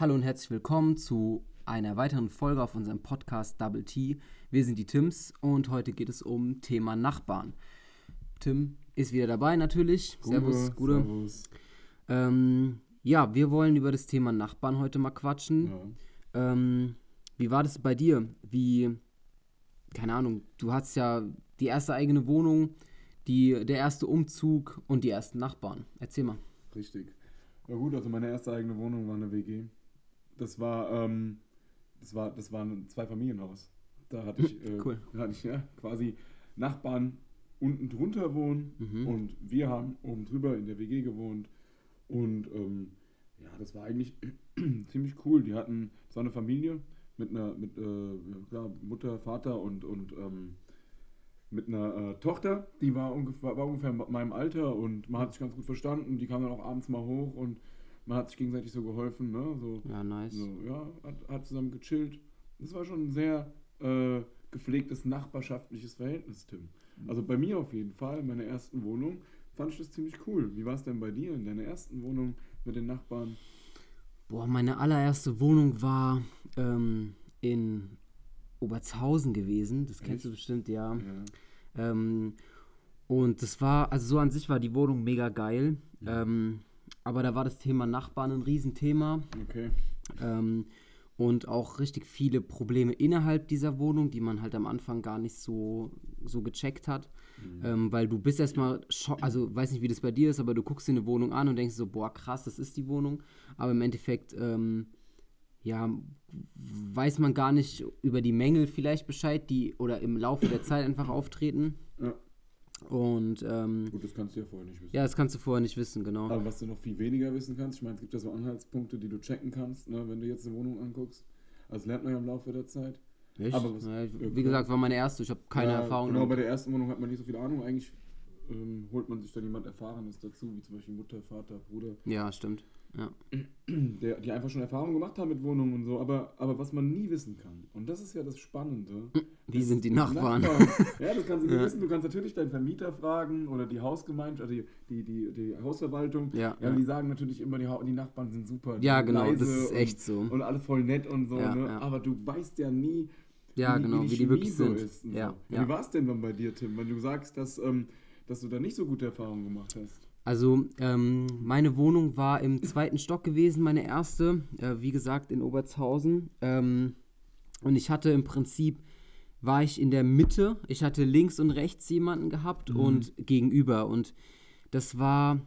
Hallo und herzlich willkommen zu einer weiteren Folge auf unserem Podcast Double T. Wir sind die Tims und heute geht es um Thema Nachbarn. Tim ist wieder dabei natürlich. Gute, servus, Gude. Servus. Ähm, ja, wir wollen über das Thema Nachbarn heute mal quatschen. Ja. Ähm, wie war das bei dir? Wie, keine Ahnung, du hast ja die erste eigene Wohnung, die, der erste Umzug und die ersten Nachbarn. Erzähl mal. Richtig. Ja gut, also meine erste eigene Wohnung war eine WG. Das war, ähm, das war, das war ein Zweifamilienhaus. Da hatte ich, äh, Cool. da hatte ich ja, quasi Nachbarn unten drunter wohnen Mhm. und wir haben oben drüber in der WG gewohnt. Und ähm, ja, das war eigentlich ziemlich cool. Die hatten, war eine Familie mit einer, mit äh, ja, Mutter, Vater und, und ähm, mit einer äh, Tochter, die war ungefähr, war ungefähr in meinem Alter und man hat sich ganz gut verstanden. Die kam dann auch abends mal hoch und man hat sich gegenseitig so geholfen, ne? So, Ja, nice. so ja, hat, hat zusammen gechillt. Das war schon ein sehr äh, gepflegtes nachbarschaftliches Verhältnis, Tim. Also bei mir auf jeden Fall, in meiner ersten Wohnung, fand ich das ziemlich cool. Wie war es denn bei dir in deiner ersten Wohnung mit den Nachbarn? Boah, meine allererste Wohnung war ähm, in Obertshausen gewesen. Das kennst du Echt? bestimmt, ja. Ja. Ähm, und das war, also so an sich war die Wohnung mega geil. Ähm, aber da war das Thema Nachbarn ein Riesenthema. Okay. Ähm, und auch richtig viele Probleme innerhalb dieser Wohnung, die man halt am Anfang gar nicht so, so gecheckt hat. Ähm, weil du bist erstmal, also weiß nicht, wie das bei dir ist, aber du guckst dir eine Wohnung an und denkst so, boah, krass, das ist die Wohnung. Aber im Endeffekt, ähm, ja, weiß man gar nicht über die Mängel vielleicht Bescheid, die oder im Laufe der Zeit einfach auftreten. Und ähm, Gut, das kannst du ja vorher nicht wissen. ja, das kannst du vorher nicht wissen, genau. Aber was du noch viel weniger wissen kannst, ich meine, es gibt ja so Anhaltspunkte, die du checken kannst, ne, wenn du jetzt eine Wohnung anguckst. Das lernt man ja im Laufe der Zeit. Echt? aber was- ja, wie gesagt, war meine erste, ich habe keine Ja, Erfahrung. Genau, bei der ersten Wohnung hat man nicht so viel Ahnung. Eigentlich ähm, holt man sich dann jemand Erfahrenes dazu, wie zum Beispiel Mutter, Vater, Bruder, Ja, stimmt. Ja. die einfach schon Erfahrung gemacht haben mit Wohnungen und so. Aber, aber was man nie wissen kann, und das ist ja das Spannende. Wie sind die Nachbarn? Ja, das kannst du nie wissen. Du kannst natürlich deinen Vermieter fragen oder die Hausgemeinschaft, also die, die, die, die Hausverwaltung. Ja, Ja, ja. die sagen natürlich immer, die, die Nachbarn sind super. die Ja, genau, das ist und, echt so. Und alle voll nett und so. Ja, ne? ja. Aber du weißt ja nie, Ja, genau, wie die Chemie wirklich so sind. Ist Ja, so. ja. Wie war es denn dann bei dir, Tim, wenn du sagst, dass, ähm, dass du da nicht so gute Erfahrungen gemacht hast? Also, ähm, meine Wohnung war im zweiten Stock gewesen, meine erste, äh, wie gesagt, in Obertshausen. Ähm, und ich hatte im Prinzip, war ich in der Mitte, ich hatte links und rechts jemanden gehabt und gegenüber. Und das war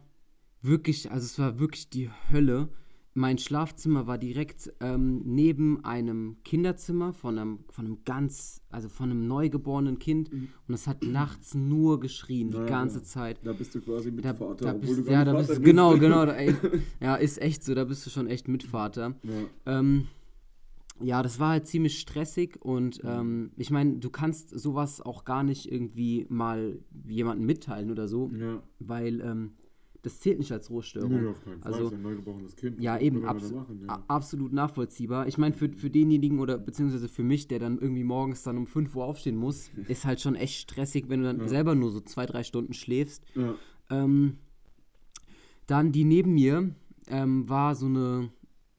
wirklich, also es war wirklich die Hölle. Mein Schlafzimmer war direkt ähm, neben einem Kinderzimmer von einem, von einem ganz, also von einem neugeborenen Kind. Und es hat nachts nur geschrien, die Ja, ganze ja. Zeit. Da bist du quasi mit Da, Vater, da bist, ja, da Vater bist du, bist. genau, genau. Da, ey, ja, ist echt so, da bist du schon echt Mitvater. Ja. Ähm, ja, das war halt ziemlich stressig und ähm, ich meine, du kannst sowas auch gar nicht irgendwie mal jemandem mitteilen oder so, Ja. weil ähm, das zählt nicht als Rohstörung. Nee, auf keinen Fall. Also, ein neugeborenes Kind. ja, eben, will man abs da machen, ja. absolut nachvollziehbar. Ich meine, für, für denjenigen oder beziehungsweise für mich, der dann irgendwie morgens dann um 5 Uhr aufstehen muss, ist halt schon echt stressig, wenn du dann Ja. selber nur so zwei, drei Stunden schläfst. Ja. Ähm, dann die neben mir ähm, war so eine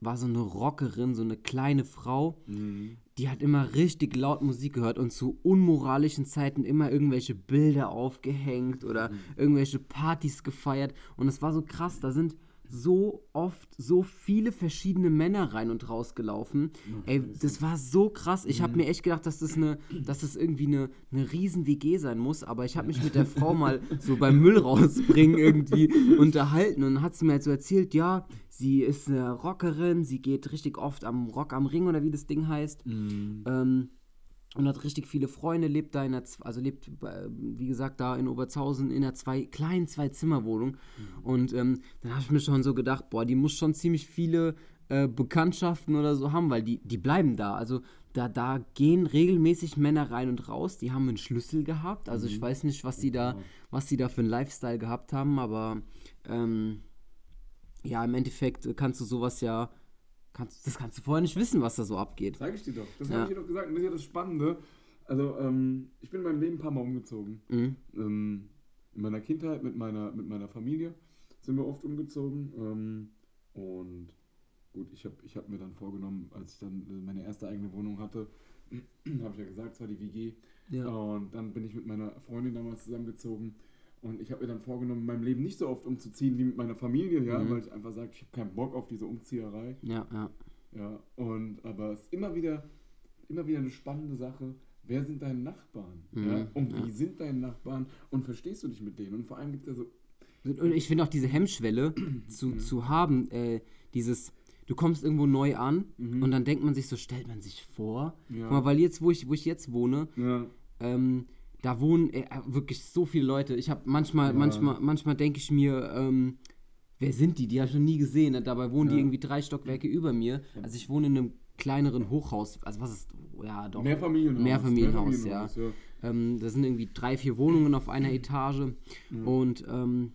war so eine Rockerin, so eine kleine Frau, Mhm. Die hat immer richtig laut Musik gehört und zu unmoralischen Zeiten immer irgendwelche Bilder aufgehängt oder Mhm. irgendwelche Partys gefeiert und es war so krass, da sind so oft so viele verschiedene Männer rein und raus gelaufen. Ey, das war so krass. Ich Mhm. habe mir echt gedacht, dass das eine, dass das irgendwie eine, eine riesen WG sein muss. Aber ich habe mich mit der Frau mal so beim Müll rausbringen irgendwie unterhalten und hat sie mir halt so erzählt, ja, sie ist eine Rockerin, sie geht richtig oft am Rock am Ring oder wie das Ding heißt. Mhm. Ähm, und hat richtig viele Freunde, lebt da in der, also lebt, bei, wie gesagt, da in Oberzhausen in einer zwei, kleinen Zwei-Zimmer-Wohnung. Und ähm, dann habe ich mir schon so gedacht, boah, die muss schon ziemlich viele äh, Bekanntschaften oder so haben, weil die, die bleiben da. Also da, da gehen regelmäßig Männer rein und raus, die haben einen Schlüssel gehabt. Also ich weiß nicht, was die da, was die da für einen Lifestyle gehabt haben, aber ähm, ja, im Endeffekt äh, kannst du sowas ja, kannst, das kannst du vorher nicht wissen, was da so abgeht. Sag ich dir doch. Das Ja. habe ich dir doch gesagt. Und das ist ja das Spannende. Also, ähm, ich bin in meinem Leben ein paar Mal umgezogen. Mhm. Ähm, in meiner Kindheit mit meiner, mit meiner Familie sind wir oft umgezogen. Ähm, und gut, ich habe ich hab mir dann vorgenommen, als ich dann meine erste eigene Wohnung hatte, habe ich ja gesagt, es war die WG. Ja. Und dann bin ich mit meiner Freundin damals zusammengezogen. Und ich habe mir dann vorgenommen, in meinem Leben nicht so oft umzuziehen wie mit meiner Familie, ja, Mhm. weil ich einfach sage, ich habe keinen Bock auf diese Umzieherei. Ja, ja. Ja, und aber es ist immer wieder, immer wieder eine spannende Sache. Wer sind deine Nachbarn? Mhm, Ja? Und ja. wie sind deine Nachbarn? Und verstehst du dich mit denen? Und vor allem gibt es ja so. Und ich finde auch diese Hemmschwelle zu, zu haben, äh, dieses, du kommst irgendwo neu an und dann denkt man sich so, stellt man sich vor. Mhm. Ja. Guck mal, weil jetzt, wo ich, wo ich jetzt wohne, Ja, ähm, da wohnen äh, wirklich so viele Leute. Ich habe manchmal, Ja. manchmal, manchmal denke ich mir, ähm, wer sind die? Die habe ich noch nie gesehen. Ne? Dabei wohnen die Ja. irgendwie drei Stockwerke über mir. Also ich wohne in einem kleineren Hochhaus. Also was ist, ja doch. Mehrfamilienhaus. Mehrfamilienhaus, ja. Mehrfamilienhaus, Ähm, da sind irgendwie drei, vier Wohnungen auf einer Etage. Und ähm,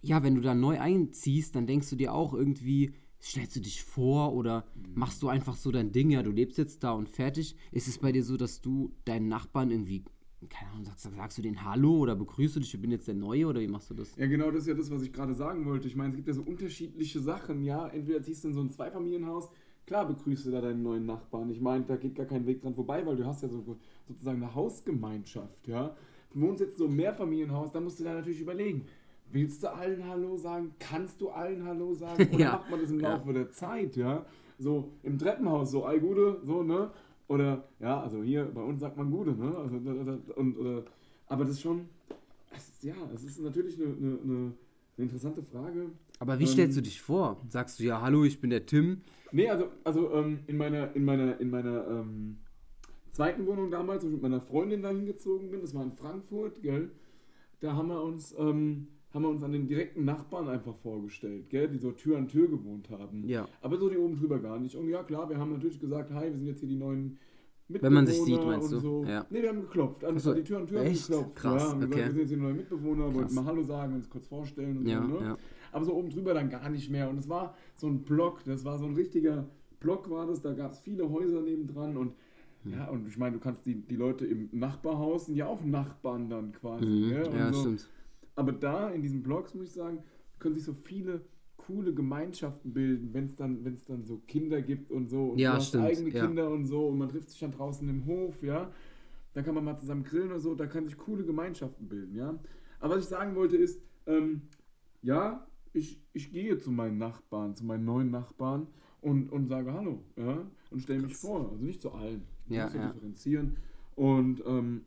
ja, wenn du da neu einziehst, dann denkst du dir auch irgendwie, stellst du dich vor oder machst du einfach so dein Ding, ja, du lebst jetzt da und fertig. Ist es bei dir so, dass du deinen Nachbarn irgendwie, keine Ahnung, sagst, sagst du den Hallo oder begrüßt du dich, ich bin jetzt der Neue oder wie machst du das? Ja, genau, das ist ja das, was ich gerade sagen wollte. Ich meine, es gibt ja so unterschiedliche Sachen, ja. Entweder ziehst du in so ein Zweifamilienhaus, klar begrüßt du da deinen neuen Nachbarn. Ich meine, da geht gar kein Weg dran vorbei, weil du hast ja so, sozusagen eine Hausgemeinschaft, ja. Du wohnst jetzt so im Mehrfamilienhaus, da musst du da natürlich überlegen. Willst du allen Hallo sagen? Kannst du allen Hallo sagen? Oder Ja. macht man das im Ja. Laufe der Zeit, ja? So im Treppenhaus, so all Gute, so, ne? Oder, ja, also hier bei uns sagt man Gute, ne? Also, und, oder, aber das ist schon, es ist, ja, es ist natürlich eine, eine, eine, interessante Frage. Aber wie Ähm, stellst du dich vor? Sagst du ja, hallo, ich bin der Tim? Nee, also, also ähm, in meiner, in meiner, in meiner ähm, zweiten Wohnung damals, wo ich mit meiner Freundin da hingezogen bin, das war in Frankfurt, gell, da haben wir uns, ähm, haben wir uns an den direkten Nachbarn einfach vorgestellt, gell, die so Tür an Tür gewohnt haben. Ja. Aber so die oben drüber gar nicht. Und ja, klar, wir haben natürlich gesagt, hi, wir sind jetzt hier die neuen Mitbewohner Wenn man sich sieht, meinst und du? So. Ja. Nee, wir haben geklopft. An, Ach so, an die Tür an Tür echt? geklopft. Krass, ja, haben gesagt, okay. wir sind jetzt die neuen Mitbewohner, wollten Krass. mal Hallo sagen, uns kurz vorstellen und Ja, so, ne? ja. Aber so oben drüber dann gar nicht mehr. Und es war so ein Block, das war so ein richtiger Block war das, da gab es viele Häuser nebendran und Hm. ja, und ich meine, du kannst die, die Leute im Nachbarhaus sind ja auch Nachbarn dann quasi. Mhm. Und Ja, so. stimmt. Aber da in diesen Blogs, muss ich sagen, können sich so viele coole Gemeinschaften bilden, wenn es dann, wenn's dann so Kinder gibt und so. Und Ja, stimmt, eigene ja. Kinder und so und man trifft sich dann draußen im Hof, ja. Da kann man mal zusammen grillen oder so, da kann sich coole Gemeinschaften bilden, ja. Aber was ich sagen wollte ist, ähm, ja, ich, ich gehe zu meinen Nachbarn, zu meinen neuen Nachbarn und, und sage Hallo, ja, und stelle mich vor. Also nicht zu allen. Ja, ja. differenzieren. Und ähm,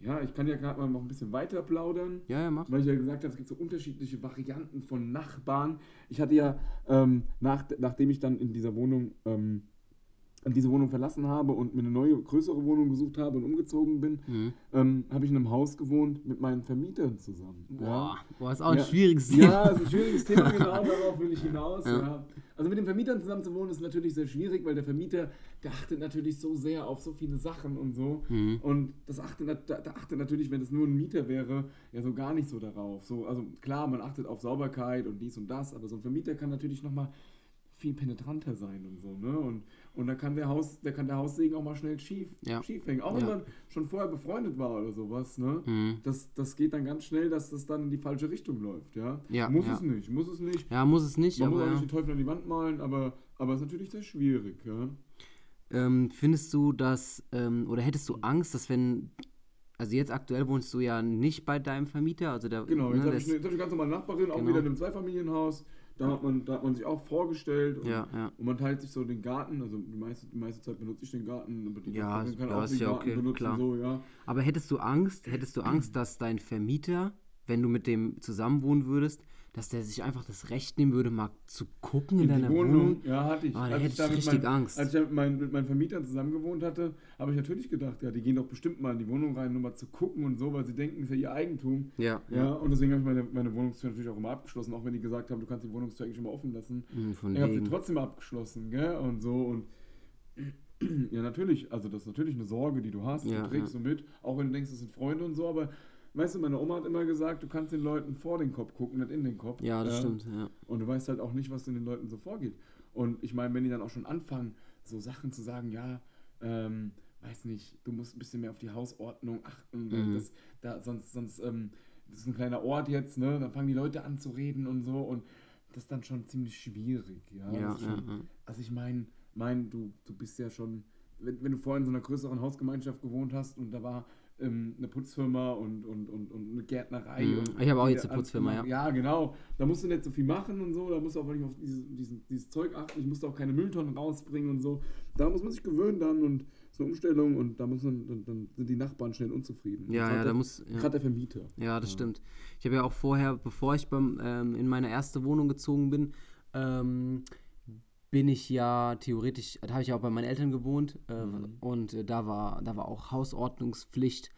ja, ich kann ja gerade mal noch ein bisschen weiter plaudern. Ja, ja, mach. Weil ich ja gesagt habe, es gibt so unterschiedliche Varianten von Nachbarn. Ich hatte ja, ähm, nach, nachdem ich dann in dieser Wohnung, ähm, diese Wohnung verlassen habe und mir eine neue, größere Wohnung gesucht habe und umgezogen bin, Mhm. ähm, habe ich in einem Haus gewohnt mit meinen Vermietern zusammen. Boah, boah, ist auch ein Ja. schwieriges Ja, Thema. ja ist ein schwieriges Thema, genau, darauf will ich hinaus. Ja. Ja. Also mit den Vermietern zusammen zu wohnen ist natürlich sehr schwierig, weil der Vermieter, der achtet natürlich so sehr auf so viele Sachen und so. Mhm. Und das achtet, da, da achtet natürlich, wenn es nur ein Mieter wäre, ja so gar nicht so darauf. So, also klar, man achtet auf Sauberkeit und dies und das, aber so ein Vermieter kann natürlich nochmal viel penetranter sein und so, ne? Und, und da kann der Haus, da kann der Haussegen auch mal schnell schief, Ja. schief hängen. Auch wenn Ja. man schon vorher befreundet war oder sowas, ne? Mhm. Das, das geht dann ganz schnell, dass das dann in die falsche Richtung läuft, ja? Ja, muss es nicht, muss es nicht. Ja, muss es nicht, Man muss aber auch ja. nicht den Teufel an die Wand malen, aber, aber es ist natürlich sehr schwierig, ja? Ähm, findest du, dass, ähm, oder hättest du Angst, dass wenn, also jetzt aktuell wohnst du ja nicht bei deinem Vermieter, also der, Genau, jetzt ne, habe ich, das- eine- jetzt hab ganz normale Nachbarin, auch Genau. wieder in einem Zweifamilienhaus. Da hat man, da hat man sich auch vorgestellt und, ja, ja. und man teilt sich so den Garten. Also die meiste, die meiste Zeit benutze ich den Garten, aber die Ja, ist- kann ja, auch den ja Garten okay, benutzen. klar. So, ja. Aber hättest du Angst, hättest du Angst, dass dein Vermieter, wenn du mit dem zusammenwohnen würdest, dass der sich einfach das Recht nehmen würde, mal zu gucken in, In deiner Wohnung? Wohnung, ja, hatte ich. Ah, da hätte ich da mit richtig mein- Angst. Als ich da mit, meinen, mit meinen Vermietern zusammen gewohnt hatte, habe ich natürlich gedacht, ja, die gehen doch bestimmt mal in die Wohnung rein, nur mal zu gucken und so, weil sie denken, es ist ja ihr Eigentum. Ja, Ja, ja. und deswegen habe ich meine, meine Wohnungstür natürlich auch immer abgeschlossen, auch wenn die gesagt haben, du kannst die Wohnungstür eigentlich immer offen lassen. Hm, Von Ich habe sie trotzdem abgeschlossen, gell? Und so und ja, natürlich, also das ist natürlich eine Sorge, die du hast, Ja, du trägst ja. du mit, auch wenn du denkst, das sind Freunde und so, aber weißt du, meine Oma hat immer gesagt, du kannst den Leuten vor den Kopf gucken, nicht in den Kopf. Ja, das stimmt, ja. Und du weißt halt auch nicht, was in den Leuten so vorgeht. Und ich meine, wenn die dann auch schon anfangen, so Sachen zu sagen, ja, ähm, weiß nicht, du musst ein bisschen mehr auf die Hausordnung achten, Mhm. das, da, sonst, sonst, ähm, das ist ein kleiner Ort jetzt, ne? Dann fangen die Leute an zu reden und so und das ist dann schon ziemlich schwierig. Ja, Ja, Das ist ja, schon, ja. Also ich meine, mein, du, du bist ja schon, wenn, wenn du vorher in so einer größeren Hausgemeinschaft gewohnt hast und da war ähm, eine Putzfirma und, und, und, und eine Gärtnerei. Mhm. Und Ich habe auch jetzt eine Putzfirma, ja. Ja, genau. Da musst du nicht so viel machen und so, da musst du auch nicht auf dieses, diesen, dieses Zeug achten. Ich musste auch keine Mülltonnen rausbringen und so. Da muss man sich gewöhnen dann und so eine Umstellung und da muss man, dann, dann sind die Nachbarn schnell unzufrieden. Ja, ja, da muss. Ja. Gerade der Vermieter. Ja, das stimmt. Ich habe ja auch vorher, bevor ich beim, ähm, in meine erste Wohnung gezogen bin, ähm, bin ich ja theoretisch, da habe ich ja auch bei meinen Eltern gewohnt äh, und äh, da, war, da war auch Hausordnungspflicht.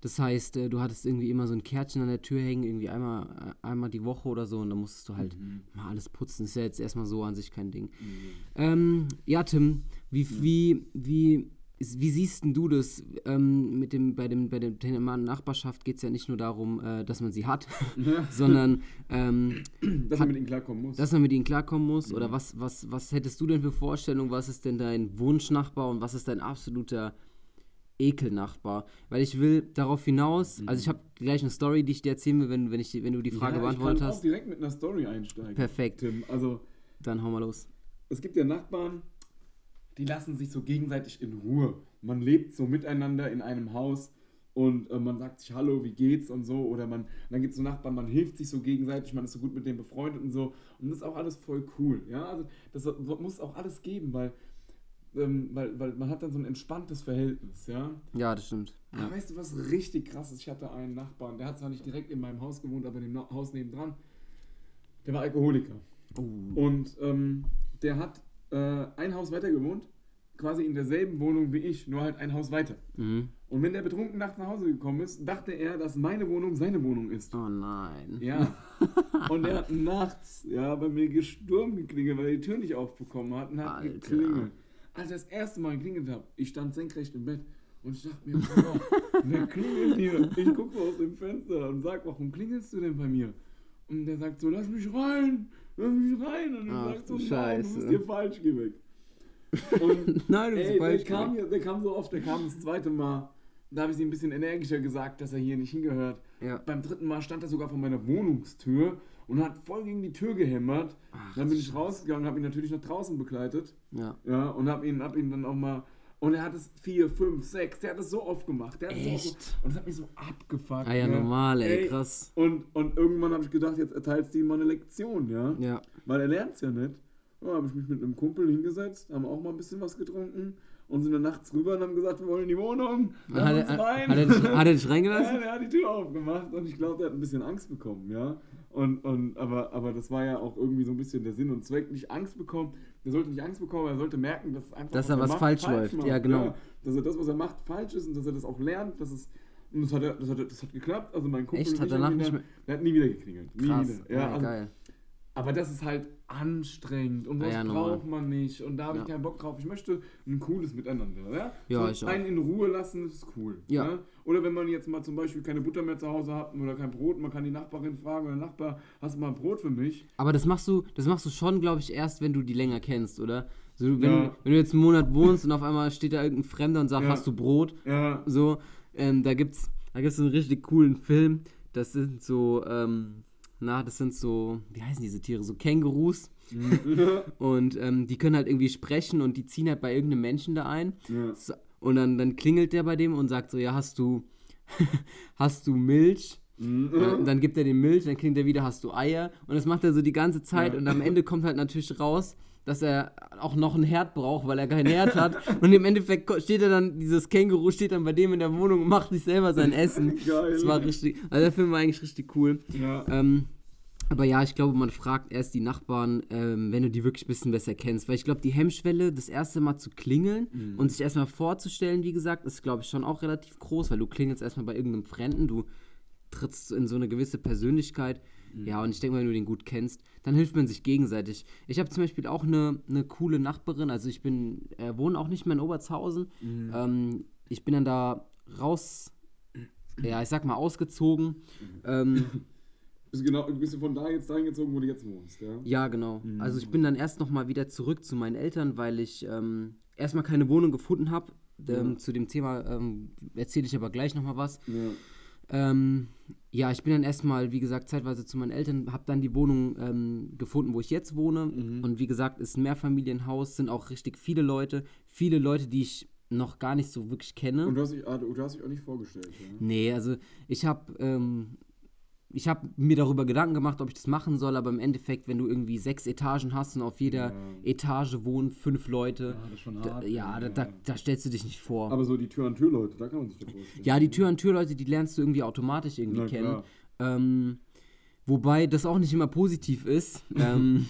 Das heißt, äh, du hattest irgendwie immer so ein Kärtchen an der Tür hängen, irgendwie einmal, äh, einmal die Woche oder so und dann musstest du halt mal alles putzen. ist ja jetzt erstmal so an sich kein Ding. Ähm, ja, Tim, wie, wie, wie, wie siehst denn du das? Ähm, mit dem, bei dem, bei dem Thema Nachbarschaft geht es ja nicht nur darum, äh, dass man sie hat, sondern ähm, Dass man mit ihnen klarkommen muss. dass man mit ihnen klarkommen muss. Oder was, was, was hättest du denn für Vorstellungen? Was ist denn dein Wunschnachbar und was ist dein absoluter Ekelnachbar? Weil ich will darauf hinaus, also ich habe gleich eine Story, die ich dir erzählen will, wenn, wenn, ich, wenn du die Frage ja, beantwortet ich kann hast. auch direkt mit einer Story einsteigen. Perfekt. Tim, also Dann hau mal los. es gibt ja Nachbarn, die lassen sich so gegenseitig in Ruhe. Man lebt so miteinander in einem Haus und äh, man sagt sich Hallo, wie geht's und so. Oder man, dann gibt es so Nachbarn, man hilft sich so gegenseitig, man ist so gut mit denen befreundet und so. Und das ist auch alles voll cool. Ja, also das muss auch alles geben, weil, ähm, weil, weil man hat dann so ein entspanntes Verhältnis, ja. Ja, das stimmt. Aber Ja. weißt du, was richtig krass ist? Ich hatte einen Nachbarn, der hat zwar nicht direkt in meinem Haus gewohnt, aber in dem Haus nebendran. Der war Alkoholiker. Oh. Und ähm, der hat äh, ein Haus weiter gewohnt, quasi in derselben Wohnung wie ich, nur halt ein Haus weiter. Mhm. Und wenn der betrunken nachts nach Hause gekommen ist, dachte er, dass meine Wohnung seine Wohnung ist. Oh nein. Ja. Und er hat nachts ja, bei mir gestürmt geklingelt, weil er die Tür nicht aufbekommen hat und hat Alter. geklingelt. Als er das erste Mal geklingelt hat, ich stand senkrecht im Bett und ich dachte mir, boah, wer klingelt hier? Ich gucke aus dem Fenster und sag, warum klingelst du denn bei mir? Und der sagt so, lass mich rein, mich rein. Und Ach, sag so, du nein, Scheiße. du bist hier falsch, geh weg. Und Nein, du bist Ey, der falsch. kam, hier, der kam so oft, der kam das zweite Mal. Da habe ich ihm ein bisschen energischer gesagt, dass er hier nicht hingehört. Ja. Beim dritten Mal stand er sogar vor meiner Wohnungstür und hat voll gegen die Tür gehämmert. dann bin ich rausgegangen, habe ihn natürlich nach draußen begleitet. Ja. Ja, und habe ihn, hab ihn dann auch mal. Und er hat es vier, fünf, sechs, der hat es so oft gemacht. Der hat es so Echt? oft, und das hat mich so abgefuckt. Ah ja, ne? normal, ey, Ey, krass. Und, und irgendwann habe ich gedacht, jetzt erteilst du ihm mal eine Lektion, ja? Ja. Weil er lernt es ja nicht. Ja, habe ich mich mit einem Kumpel hingesetzt, haben auch mal ein bisschen was getrunken und sind dann nachts rüber und haben gesagt, wir wollen in die Wohnung. Hat er, uns hat, rein. er dich, hat er dich ja, reingelassen? der hat die Tür aufgemacht und ich glaube, der hat ein bisschen Angst bekommen, ja. Und, und, aber, aber das war ja auch irgendwie so ein bisschen der Sinn und Zweck. Nicht Angst bekommen, der sollte nicht Angst bekommen, er sollte merken, dass einfach Dass er was macht, falsch läuft. Ja, genau. dass er das, was er macht, falsch ist und dass er das auch lernt, dass es. Und das hat, er, das, hat, er- das hat geklappt. Also mein Kumpel Echt? Hat danach nicht mehr- Der hat nie wieder geklingelt. Nie Krass. wieder. Ja, Ja, also, geil. Aber das ist halt anstrengend und das ja, braucht man nicht und da habe Ja. ich keinen Bock drauf. Ich möchte ein cooles Miteinander. Ja, Ja, so ich auch. einen in Ruhe lassen ist cool. Ja. ne? Oder wenn man jetzt mal zum Beispiel keine Butter mehr zu Hause hat oder kein Brot, man kann die Nachbarin fragen oder Nachbar, hast du mal ein Brot für mich? Aber das machst du, das machst du schon, glaube ich, erst, wenn du die länger kennst, oder? So, wenn, Ja. du, wenn du jetzt einen Monat wohnst und auf einmal steht da irgendein Fremder und sagt, hast du Brot? Ja, So, ähm, da gibt's, da gibt's einen richtig coolen Film. Das sind so, ähm, na, das sind so, wie heißen diese Tiere? So Kängurus. Und ähm, die können halt irgendwie sprechen und die ziehen halt bei irgendeinem Menschen da ein. ja. Und dann, dann klingelt der bei dem und sagt so, ja, hast du, hast du Milch? Und dann gibt er dem Milch, dann klingt er wieder, hast du Eier? Und das macht er so die ganze Zeit Ja. und am Ende kommt halt natürlich raus, dass er auch noch einen Herd braucht, weil er keinen Herd hat. Und im Endeffekt steht er dann, dieses Känguru steht dann bei dem in der Wohnung und macht sich selber sein Essen. Geil. Das war richtig, also der Film war eigentlich richtig cool. ja. Ähm, aber ja, ich glaube, man fragt erst die Nachbarn, ähm, wenn du die wirklich ein bisschen besser kennst. Weil ich glaube, die Hemmschwelle, das erste Mal zu klingeln Mhm. und sich erstmal vorzustellen, wie gesagt, ist, glaube ich, schon auch relativ groß, weil du klingelst erstmal bei irgendeinem Fremden, du trittst in so eine gewisse Persönlichkeit. Mhm. Ja, und ich denke, wenn du den gut kennst, dann hilft man sich gegenseitig. Ich habe zum Beispiel auch eine, eine coole Nachbarin, also ich bin, äh, wohne auch nicht mehr in Obertshausen. Mhm. Ähm, ich bin dann da raus, ja, ich sag mal, ausgezogen. Mhm. Ähm, Bist, genau, bist du von da jetzt dahin gezogen, wo du jetzt wohnst, ja? Ja, genau. Mhm. Also ich bin dann erst noch mal wieder zurück zu meinen Eltern, weil ich ähm, erstmal keine Wohnung gefunden habe. Ähm, Ja. Zu dem Thema ähm, erzähle ich aber gleich noch mal was. Ja. Ähm, ja, ich bin dann erstmal, wie gesagt, zeitweise zu meinen Eltern, habe dann die Wohnung ähm, gefunden, wo ich jetzt wohne. Mhm. Und wie gesagt, ist ein Mehrfamilienhaus, sind auch richtig viele Leute. Viele Leute, die ich noch gar nicht so wirklich kenne. Und du hast dich, ah, du, hast dich auch nicht vorgestellt, ja? Nee, also ich habe ähm, ich habe mir darüber Gedanken gemacht, ob ich das machen soll, aber im Endeffekt, wenn du irgendwie sechs Etagen hast und auf jeder Ja. Etage wohnen fünf Leute, Ja, schon da, hart, ja, da, ja. da, da stellst du dich nicht vor. Aber so die Tür-an-Tür-Leute, da kann man sich das vorstellen. ja, die Tür-an-Tür-Leute, die lernst du irgendwie automatisch irgendwie Na kennen. Ähm, wobei das auch nicht immer positiv ist. ähm,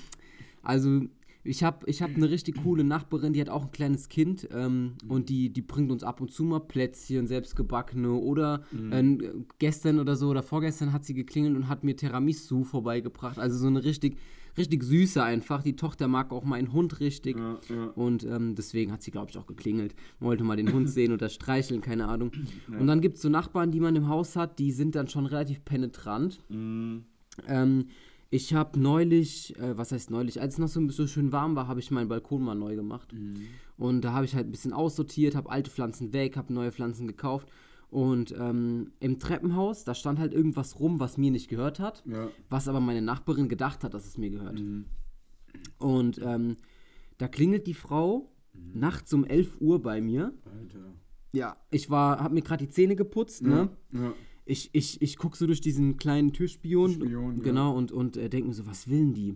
also ich habe ich hab eine richtig coole Nachbarin, die hat auch ein kleines Kind ähm, und die, die bringt uns ab und zu mal Plätzchen, selbstgebackene oder äh, gestern oder so oder vorgestern hat sie geklingelt und hat mir Tiramisu vorbeigebracht. Also so eine richtig, richtig süße einfach. Die Tochter mag auch meinen Hund richtig. Ja, ja. Und ähm, deswegen hat sie, glaube ich, auch geklingelt. Wollte mal den Hund sehen oder streicheln, keine Ahnung. Und dann gibt es so Nachbarn, die man im Haus hat, die sind dann schon relativ penetrant. Mhm. Ähm, ich habe neulich, äh, was heißt neulich, als es noch so, so schön warm war, habe ich meinen Balkon mal neu gemacht. Und da habe ich halt ein bisschen aussortiert, habe alte Pflanzen weg, habe neue Pflanzen gekauft. Und ähm, im Treppenhaus, da stand halt irgendwas rum, was mir nicht gehört hat, Ja. was aber meine Nachbarin gedacht hat, dass es mir gehört. Mhm. Und ähm, da klingelt die Frau nachts um 11 Uhr bei mir. Alter. Ja, ich war, habe mir gerade die Zähne geputzt, ne? Ja. Ich, ich, ich gucke so durch diesen kleinen Türspion. Spion, ja. genau, und, und äh, denke mir so, was willen die?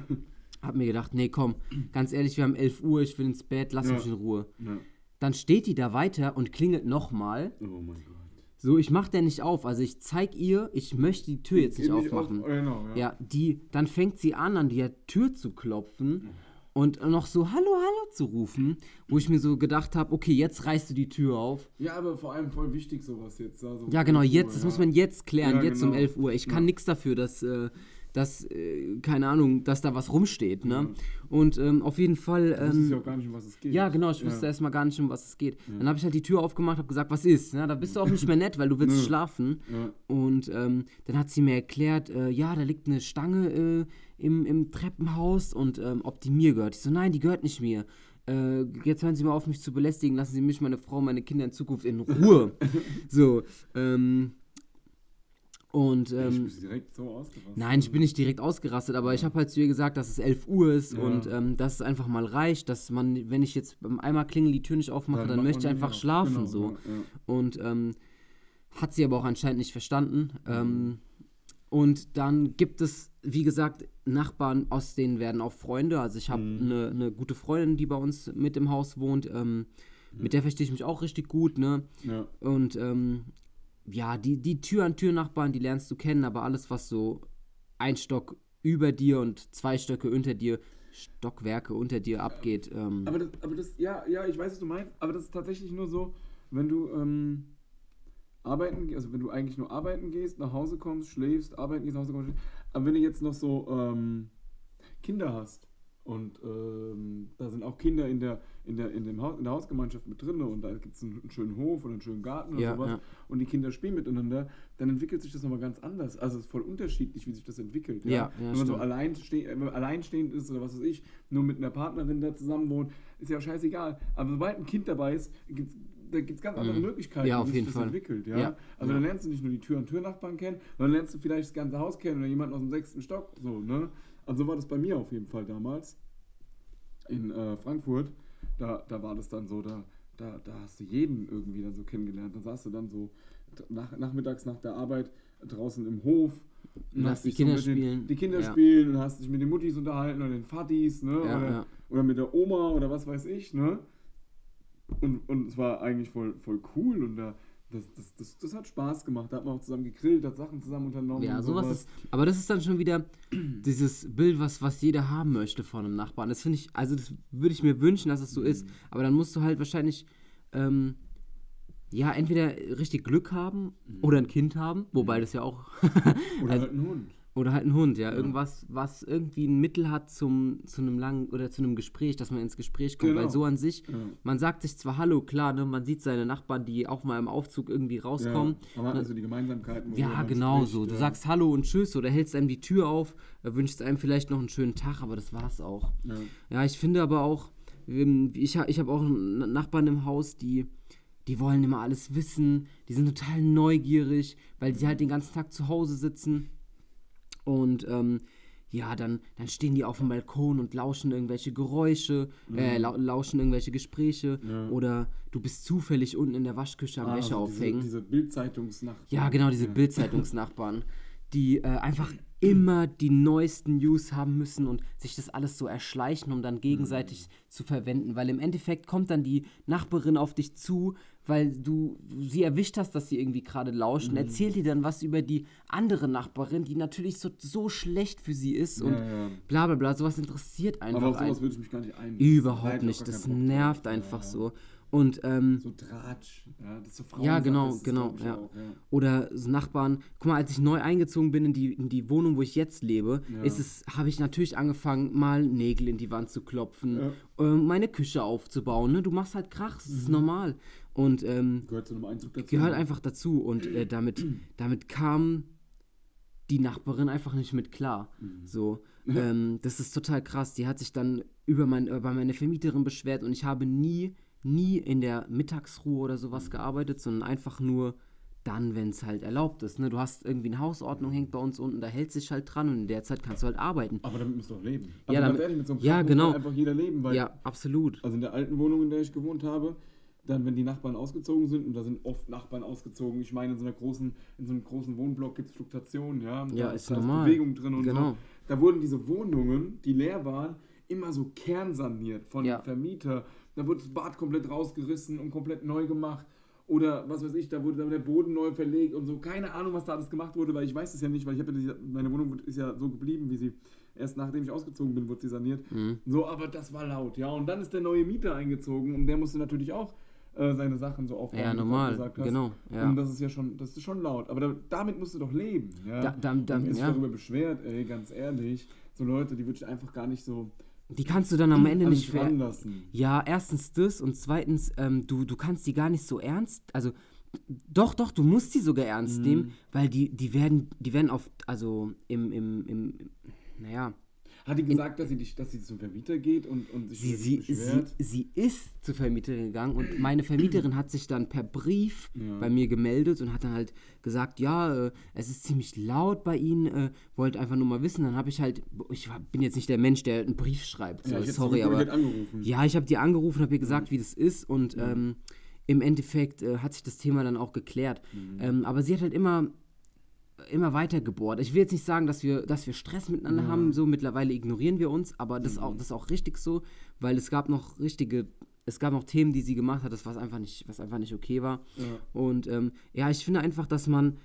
hab mir gedacht, nee, komm, ganz ehrlich, wir haben 11 Uhr, ich will ins Bett, lass Ja. mich in Ruhe. ja. Dann steht die da weiter und klingelt nochmal. Oh mein Gott. So, ich mach der nicht auf. Also ich zeig ihr, ich möchte die Tür jetzt nicht aufmachen. auf- Genau, ja. Ja, die, dann fängt sie an, an die Tür zu klopfen und noch so Hallo, Hallo zu rufen, wo ich mir so gedacht habe, okay, jetzt reißt du die Tür auf. Ja, aber vor allem voll wichtig sowas jetzt. Also Ja, genau, Uhr, jetzt, das ja. muss man jetzt klären, Ja, jetzt um genau. 11 Uhr. Ich kann Ja. nichts dafür, dass, äh, dass äh, keine Ahnung, dass da was rumsteht, ne? Ja. Und ähm, auf jeden Fall. Du wusstest Ähm, ja auch gar nicht, um was es geht. ja, genau, ich wusste Ja. erstmal gar nicht, um was es geht. Dann habe ich halt die Tür aufgemacht, habe gesagt, was ist? Ja, da bist du auch nicht mehr nett, weil du willst Nö. schlafen. Ja. Und ähm, dann hat sie mir erklärt, äh, ja, da liegt eine Stange äh, im, im Treppenhaus und ähm, ob die mir gehört. Ich so, nein, die gehört nicht mir. Äh, jetzt hören Sie mal auf, mich zu belästigen. Lassen Sie mich, meine Frau, meine Kinder in Zukunft in Ruhe. so, ähm, und ich ähm, bin direkt so ausgerastet. Nein, ich bin nicht direkt ausgerastet, aber ich habe halt zu ihr gesagt, dass es 11 Uhr ist Ja. und ähm, dass es einfach mal reicht, dass man, wenn ich jetzt beim einmal klingel die Tür nicht aufmache, dann, macht möchte ich einfach auf. schlafen Genau, so. Ja, ja. Und ähm, hat sie aber auch anscheinend nicht verstanden. Ähm, und dann gibt es, wie gesagt, Nachbarn, aus denen werden auch Freunde. Also ich habe eine ne gute Freundin, die bei uns mit im Haus wohnt. Ähm, Mit der verstehe ich mich auch richtig gut, ne? Ja. Und ähm, ja, die, die Tür-an-Tür-Nachbarn, die lernst du kennen, aber alles, was so ein Stock über dir und zwei Stöcke unter dir, Stockwerke unter dir abgeht, ähm, Aber das, aber das, ja, ja, ich weiß, was du meinst, aber das ist tatsächlich nur so, wenn du ähm, arbeiten, also wenn du eigentlich nur arbeiten gehst, nach Hause kommst, schläfst, arbeiten gehst, nach Hause kommst, schläfst, aber wenn du jetzt noch so ähm, Kinder hast und ähm, da sind auch Kinder in der, in der, in dem Haus, in der Hausgemeinschaft mit drin und da gibt es einen, einen schönen Hof oder einen schönen Garten oder Ja, sowas ja. und die Kinder spielen miteinander, dann entwickelt sich das nochmal ganz anders. Also es ist voll unterschiedlich, wie sich das entwickelt. Ja, wenn man so stimmt. allein ste wenn man alleinstehend ist oder was weiß ich, nur mit einer Partnerin da zusammen wohnt, ist ja auch scheißegal. Aber sobald ein Kind dabei ist, gibt's, da gibt es ganz andere Mhm. Möglichkeiten, Ja, wie sich das Fall. entwickelt. Ja? Ja, Also ja. dann lernst du nicht nur die Tür- und Türnachbarn kennen, sondern lernst du vielleicht das ganze Haus kennen oder jemanden aus dem sechsten Stock. So, ne? Also so war das bei mir auf jeden Fall damals in äh, Frankfurt. Da, da war das dann so, da, da, da hast du jeden irgendwie dann so kennengelernt. Da saß du dann so nach, nachmittags nach der Arbeit draußen im Hof. und hast die Kinder mit den, spielen. Die Kinder Ja. spielen und hast dich mit den Muttis unterhalten oder den Fattis, ne? Ja, oder, ja. oder mit der Oma oder was weiß ich, ne? Und, und es war eigentlich voll, voll cool und da, das, das, das, das hat Spaß gemacht. Da hat man auch zusammen gegrillt, hat Sachen zusammen unternommen. Ja, und sowas ist. Aber das ist dann schon wieder dieses Bild, was, was jeder haben möchte von einem Nachbarn. Das finde ich, also das würde ich mir wünschen, dass es so Mhm. ist. Aber dann musst du halt wahrscheinlich, ähm, ja, entweder richtig Glück haben oder ein Kind haben, wobei das ja auch. Oder also- halt ein Hund. Oder halt ein Hund, ja. Irgendwas, was irgendwie ein Mittel hat zum, zu einem langen oder zu einem Gespräch, dass man ins Gespräch kommt. Genau. Weil so an sich, Ja. man sagt sich zwar Hallo, klar, ne, man sieht seine Nachbarn, die auch mal im Aufzug irgendwie rauskommen. Ja, aber also die Gemeinsamkeiten. Ja, man genau spricht, so. Du ja. sagst Hallo und Tschüss oder hältst einem die Tür auf, äh, wünschst einem vielleicht noch einen schönen Tag, aber das war's auch. Ja. Ja, ich finde aber auch, ähm, ich, ich habe auch einen Nachbarn im Haus, die, die wollen immer alles wissen, die sind total neugierig, weil sie halt den ganzen Tag zu Hause sitzen. Und ähm, ja, dann, dann stehen die auf dem Balkon und lauschen irgendwelche Geräusche, äh, lau lauschen irgendwelche Gespräche. Ja. Oder du bist zufällig unten in der Waschküche am Ah, Wäsche also diese, aufhängen. diese Bildzeitungsnacht. Ja, genau, diese Ja. Bildzeitungsnachbarn, die äh, einfach immer die neuesten News haben müssen und sich das alles so erschleichen, um dann gegenseitig zu verwenden. Weil im Endeffekt kommt dann die Nachbarin auf dich zu, weil du sie erwischt hast, dass sie irgendwie gerade lauscht und erzählt dir dann was über die andere Nachbarin, die natürlich so, so schlecht für sie ist und Ja, ja. bla bla bla. Sowas interessiert einfach Aber auf sowas würde ich mich gar nicht ein. Überhaupt nicht. Das nervt einfach so. Und ähm, So Tratsch. Ja, das ist so Ja, Frauensache genau, das, genau, ja. Auch, ja. Oder so Nachbarn. Guck mal, als ich neu eingezogen bin in die, in die Wohnung, wo ich jetzt lebe, Ja. ist es, habe ich natürlich angefangen, mal Nägel in die Wand zu klopfen, Ja. ähm, meine Küche aufzubauen. Ne? Du machst halt Krach, das ist normal. Und ähm, Gehört zu einem Einzug dazu. gehört einfach dazu. Und äh, damit, damit kam die Nachbarin einfach nicht mit klar. Mhm. So, ähm, das ist total krass. Die hat sich dann über, mein, über meine Vermieterin beschwert und ich habe nie, nie in der Mittagsruhe oder Mhm. sowas gearbeitet, sondern einfach nur dann, wenn es halt erlaubt ist. Ne? Du hast irgendwie eine Hausordnung, hängt bei uns unten, da hält sich halt dran und in der Zeit kannst du halt arbeiten. Aber damit musst du auch leben. Ja, ganz damit- ehrlich, mit so einem ja, muss genau. halt einfach jeder leben, weil Ja, absolut. Also in der alten Wohnung, in der ich gewohnt habe, dann, wenn die Nachbarn ausgezogen sind, und da sind oft Nachbarn ausgezogen, ich meine, in so einer großen, in so einem großen Wohnblock gibt es Fluktuationen, ja. Ja, da ist da normal. Bewegung drin und Genau. so. Da wurden diese Wohnungen, die leer waren, immer so kernsaniert von Ja. Vermieter. Da wurde das Bad komplett rausgerissen und komplett neu gemacht. Oder was weiß ich, da wurde dann der Boden neu verlegt und so. Keine Ahnung, was da alles gemacht wurde, weil ich weiß es ja nicht, weil ich habe ja meine Wohnung ist ja so geblieben, wie sie erst nachdem ich ausgezogen bin, wurde sie saniert. Mhm. So, aber das war laut, ja. Und dann ist der neue Mieter eingezogen und der musste natürlich auch äh, seine Sachen so aufbauen. Ja, normal, gesagt hast. genau, ja. Und das ist ja schon, das ist schon laut. Aber da, damit musst du doch leben, ja. Da- da- da- sich ja. darüber beschwert, ey, ganz ehrlich, so Leute, die würde ich einfach gar nicht so Die kannst du dann am Ende nicht dich ver ranlassen. Ja, erstens das und zweitens, ähm, du, du kannst die gar nicht so ernst, also doch, doch, du musst die sogar ernst Mhm. nehmen, weil die, die werden, die werden auf, also im, im, im, naja, Hat die gesagt, dass sie, dich, dass sie zum Vermieter geht und, und sich sie, sie, sie, beschwert? sie ist zur Vermieterin gegangen und meine Vermieterin hat sich dann per Brief Ja. bei mir gemeldet und hat dann halt gesagt, ja, äh, es ist ziemlich laut bei Ihnen, äh, wollte einfach nur mal wissen. Dann habe ich halt, ich bin jetzt nicht der Mensch, der einen Brief schreibt, so, Ja, sorry, aber ja, ich habe die angerufen, habe ihr gesagt, wie das ist und ähm, im Endeffekt äh, hat sich das Thema dann auch geklärt. Mhm. Ähm, aber sie hat halt immer immer weiter gebohrt. Ich will jetzt nicht sagen, dass wir, dass wir Stress miteinander haben, so mittlerweile ignorieren wir uns, aber das, Mhm. auch, das ist auch richtig so, weil es gab noch richtige, es gab noch Themen, die sie gemacht hat, das was einfach nicht, was einfach nicht okay war. Ja. Und ähm, ja, ich finde einfach, dass man